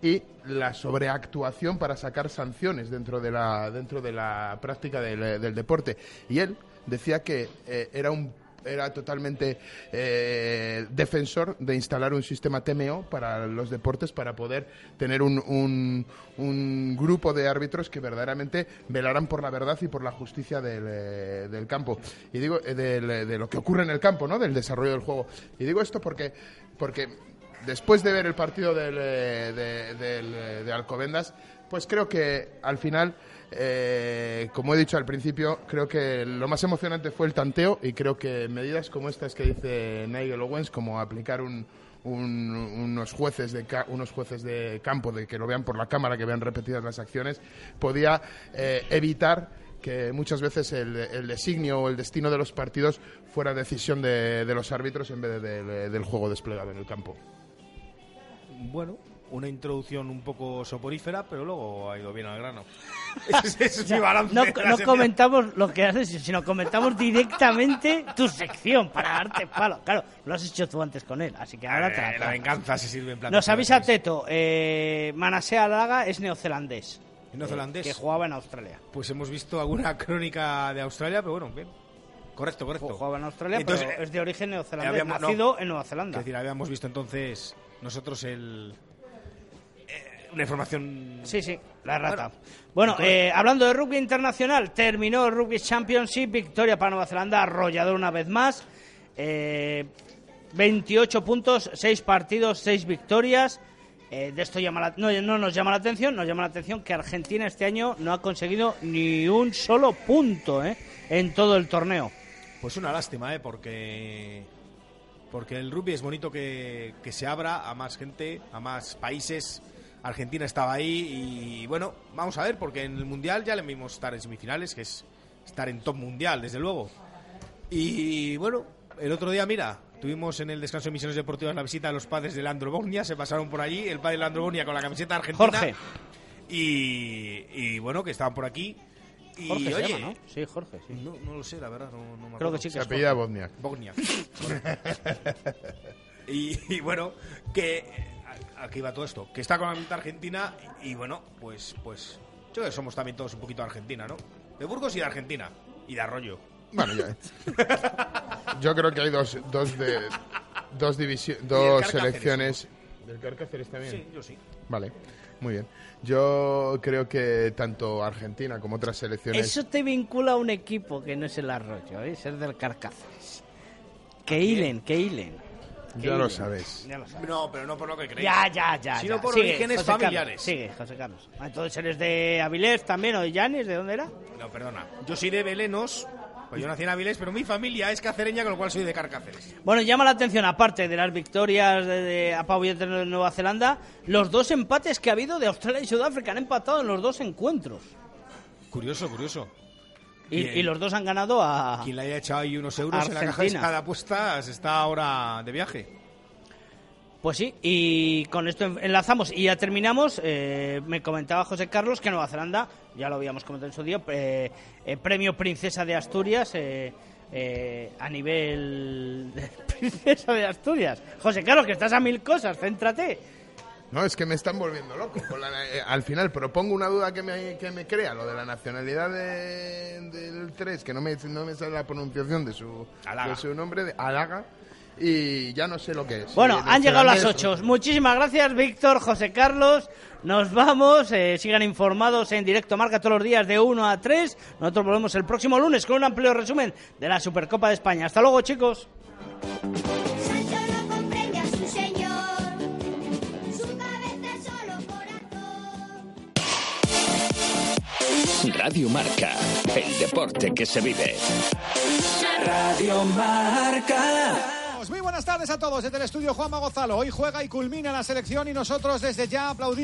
Speaker 6: y la sobreactuación para sacar sanciones dentro de la, dentro de la práctica del, deporte. Y él decía que eh, era un era totalmente eh, defensor de instalar un sistema TMO para los deportes para poder tener un, un, un grupo de árbitros que verdaderamente velaran por la verdad y por la justicia del, eh, del campo. Y digo eh, de lo que ocurre en el campo no del desarrollo del juego. Y digo esto porque porque después de ver el partido del, de, eh, de Alcobendas, pues creo que al final, eh, como he dicho al principio, creo que lo más emocionante fue el tanteo y creo que medidas como estas que dice Nigel Owens, como aplicar un, un- unos jueces de ca- unos jueces de campo de que lo vean por la cámara que vean repetidas las acciones podía eh, evitar que muchas veces el, el designio o el destino de los partidos fuera decisión de, de los árbitros en vez de- del- del juego desplegado en el campo.
Speaker 5: Bueno, una introducción un poco soporífera, pero luego ha ido bien al grano. [LAUGHS] Ese es mi balance
Speaker 4: No, no comentamos lo que haces, sino comentamos directamente tu sección para darte palo. Claro, lo has hecho tú antes con él, así que ahora te
Speaker 5: Eh,
Speaker 4: la
Speaker 5: la venganza se sirve en plan.
Speaker 4: Nos avisa Teto, eh, Manasea Laga es neozelandés.
Speaker 5: ¿Es neozelandés?
Speaker 4: eh, que jugaba en Australia.
Speaker 5: Pues hemos visto alguna [LAUGHS] crónica de Australia, pero bueno, bien. Correcto, correcto.
Speaker 4: Jugaba en Australia,
Speaker 5: Entonces,
Speaker 4: pero es de origen neozelandés,
Speaker 5: habíamos- no.
Speaker 4: nacido en Nueva Zelanda.
Speaker 5: Es decir, habíamos visto entonces nosotros el. Una información.
Speaker 4: Sí, sí, la rata. Bueno,
Speaker 5: Bueno,
Speaker 4: eh, hablando de rugby internacional, terminó el Rugby Championship, victoria para Nueva Zelanda, arrollador una vez más. Eh, 28 puntos, 6 partidos, 6 victorias. Eh, de esto llama la- no, no nos llama la atención, nos llama la atención que Argentina este año no ha conseguido ni un solo punto eh, en todo el torneo.
Speaker 5: Pues una lástima, ¿eh? Porque. Porque el rugby es bonito que, que se abra a más gente, a más países. Argentina estaba ahí y bueno, vamos a ver, porque en el Mundial ya le vimos estar en semifinales, que es estar en top mundial, desde luego. Y bueno, el otro día, mira, tuvimos en el descanso de misiones deportivas la visita de los padres de Landro Bognia, se pasaron por allí, el padre de Landro Bognia con la camiseta argentina.
Speaker 4: Jorge.
Speaker 5: Y, y bueno, que estaban por aquí. Y,
Speaker 4: Jorge se
Speaker 5: oye,
Speaker 4: llama, ¿no? Sí, Jorge, sí.
Speaker 5: No, no lo sé, la verdad. No, no me
Speaker 4: Creo
Speaker 5: acuerdo.
Speaker 4: que sí que
Speaker 6: Se
Speaker 4: es
Speaker 6: apellida
Speaker 4: Jorge.
Speaker 6: Bosniak.
Speaker 5: Bogniak. [LAUGHS] y, y bueno, que eh, aquí va todo esto, que está con la mitad argentina y bueno, pues pues yo creo que somos también todos un poquito de Argentina, ¿no? De Burgos y de Argentina y de Arroyo.
Speaker 6: Bueno, ya. Yo creo que hay dos, dos de dos dos selecciones. ¿Del Carcáceres también?
Speaker 5: Sí, yo sí.
Speaker 6: Vale, muy bien. Yo creo que tanto Argentina como otras selecciones.
Speaker 4: Eso te vincula a un equipo que no es el Arroyo, ¿eh? es el del Carcáceres. Que hilen, que hilen.
Speaker 6: Ya lo sabes.
Speaker 4: Ya lo sabes.
Speaker 5: No, pero no por lo que creéis.
Speaker 4: Ya, ya, ya.
Speaker 5: Sino
Speaker 4: ya.
Speaker 5: por
Speaker 4: Sigue,
Speaker 5: orígenes
Speaker 4: José Carlos,
Speaker 5: familiares.
Speaker 4: sigue, José Carlos. Ah, Entonces eres de Avilés también o de Llanes, ¿de dónde era?
Speaker 5: No, perdona. Yo soy de Belenos, pues yo nací en Avilés, pero mi familia es cacereña, con lo cual soy de Carcáceres.
Speaker 4: Bueno, llama la atención, aparte de las victorias de, de apabullantes de Nueva Zelanda, los dos empates que ha habido de Australia y Sudáfrica. Han empatado en los dos encuentros.
Speaker 5: Curioso, curioso.
Speaker 4: Y, los dos han ganado a...
Speaker 5: Quien le haya echado ahí unos euros en la caja de cada apuesta está ahora de viaje.
Speaker 4: Pues sí, y con esto en- enlazamos y ya terminamos. Eh, me comentaba José Carlos que Nueva Zelanda, ya lo habíamos comentado en su día, eh, eh, premio Princesa de Asturias eh, eh, a nivel de [LAUGHS] Princesa de Asturias. José Carlos, que estás a mil cosas, céntrate.
Speaker 6: No, es que me están volviendo loco. con la- eh, al final propongo una duda que me, que me crea, lo de la nacionalidad de- del 3, que no me, no me sale la pronunciación de su,
Speaker 5: Alaga.
Speaker 6: de su nombre, de Alaga, y ya no sé lo que es.
Speaker 4: Bueno,
Speaker 6: Eh,
Speaker 4: han llegado las
Speaker 6: neozelandés,
Speaker 4: 8. Muchísimas gracias, Víctor, José Carlos. Nos vamos. eh, sigan informados en directo Marca todos los días de 1 a 3. Nosotros volvemos el próximo lunes con un amplio resumen de la Supercopa de España. Hasta luego, chicos.
Speaker 10: Radio Marca, el deporte que se vive.
Speaker 12: Radio Marca.
Speaker 13: Muy buenas tardes a todos desde el estudio Juanma Gonzalo. Hoy juega y culmina la selección y nosotros desde ya aplaudimos.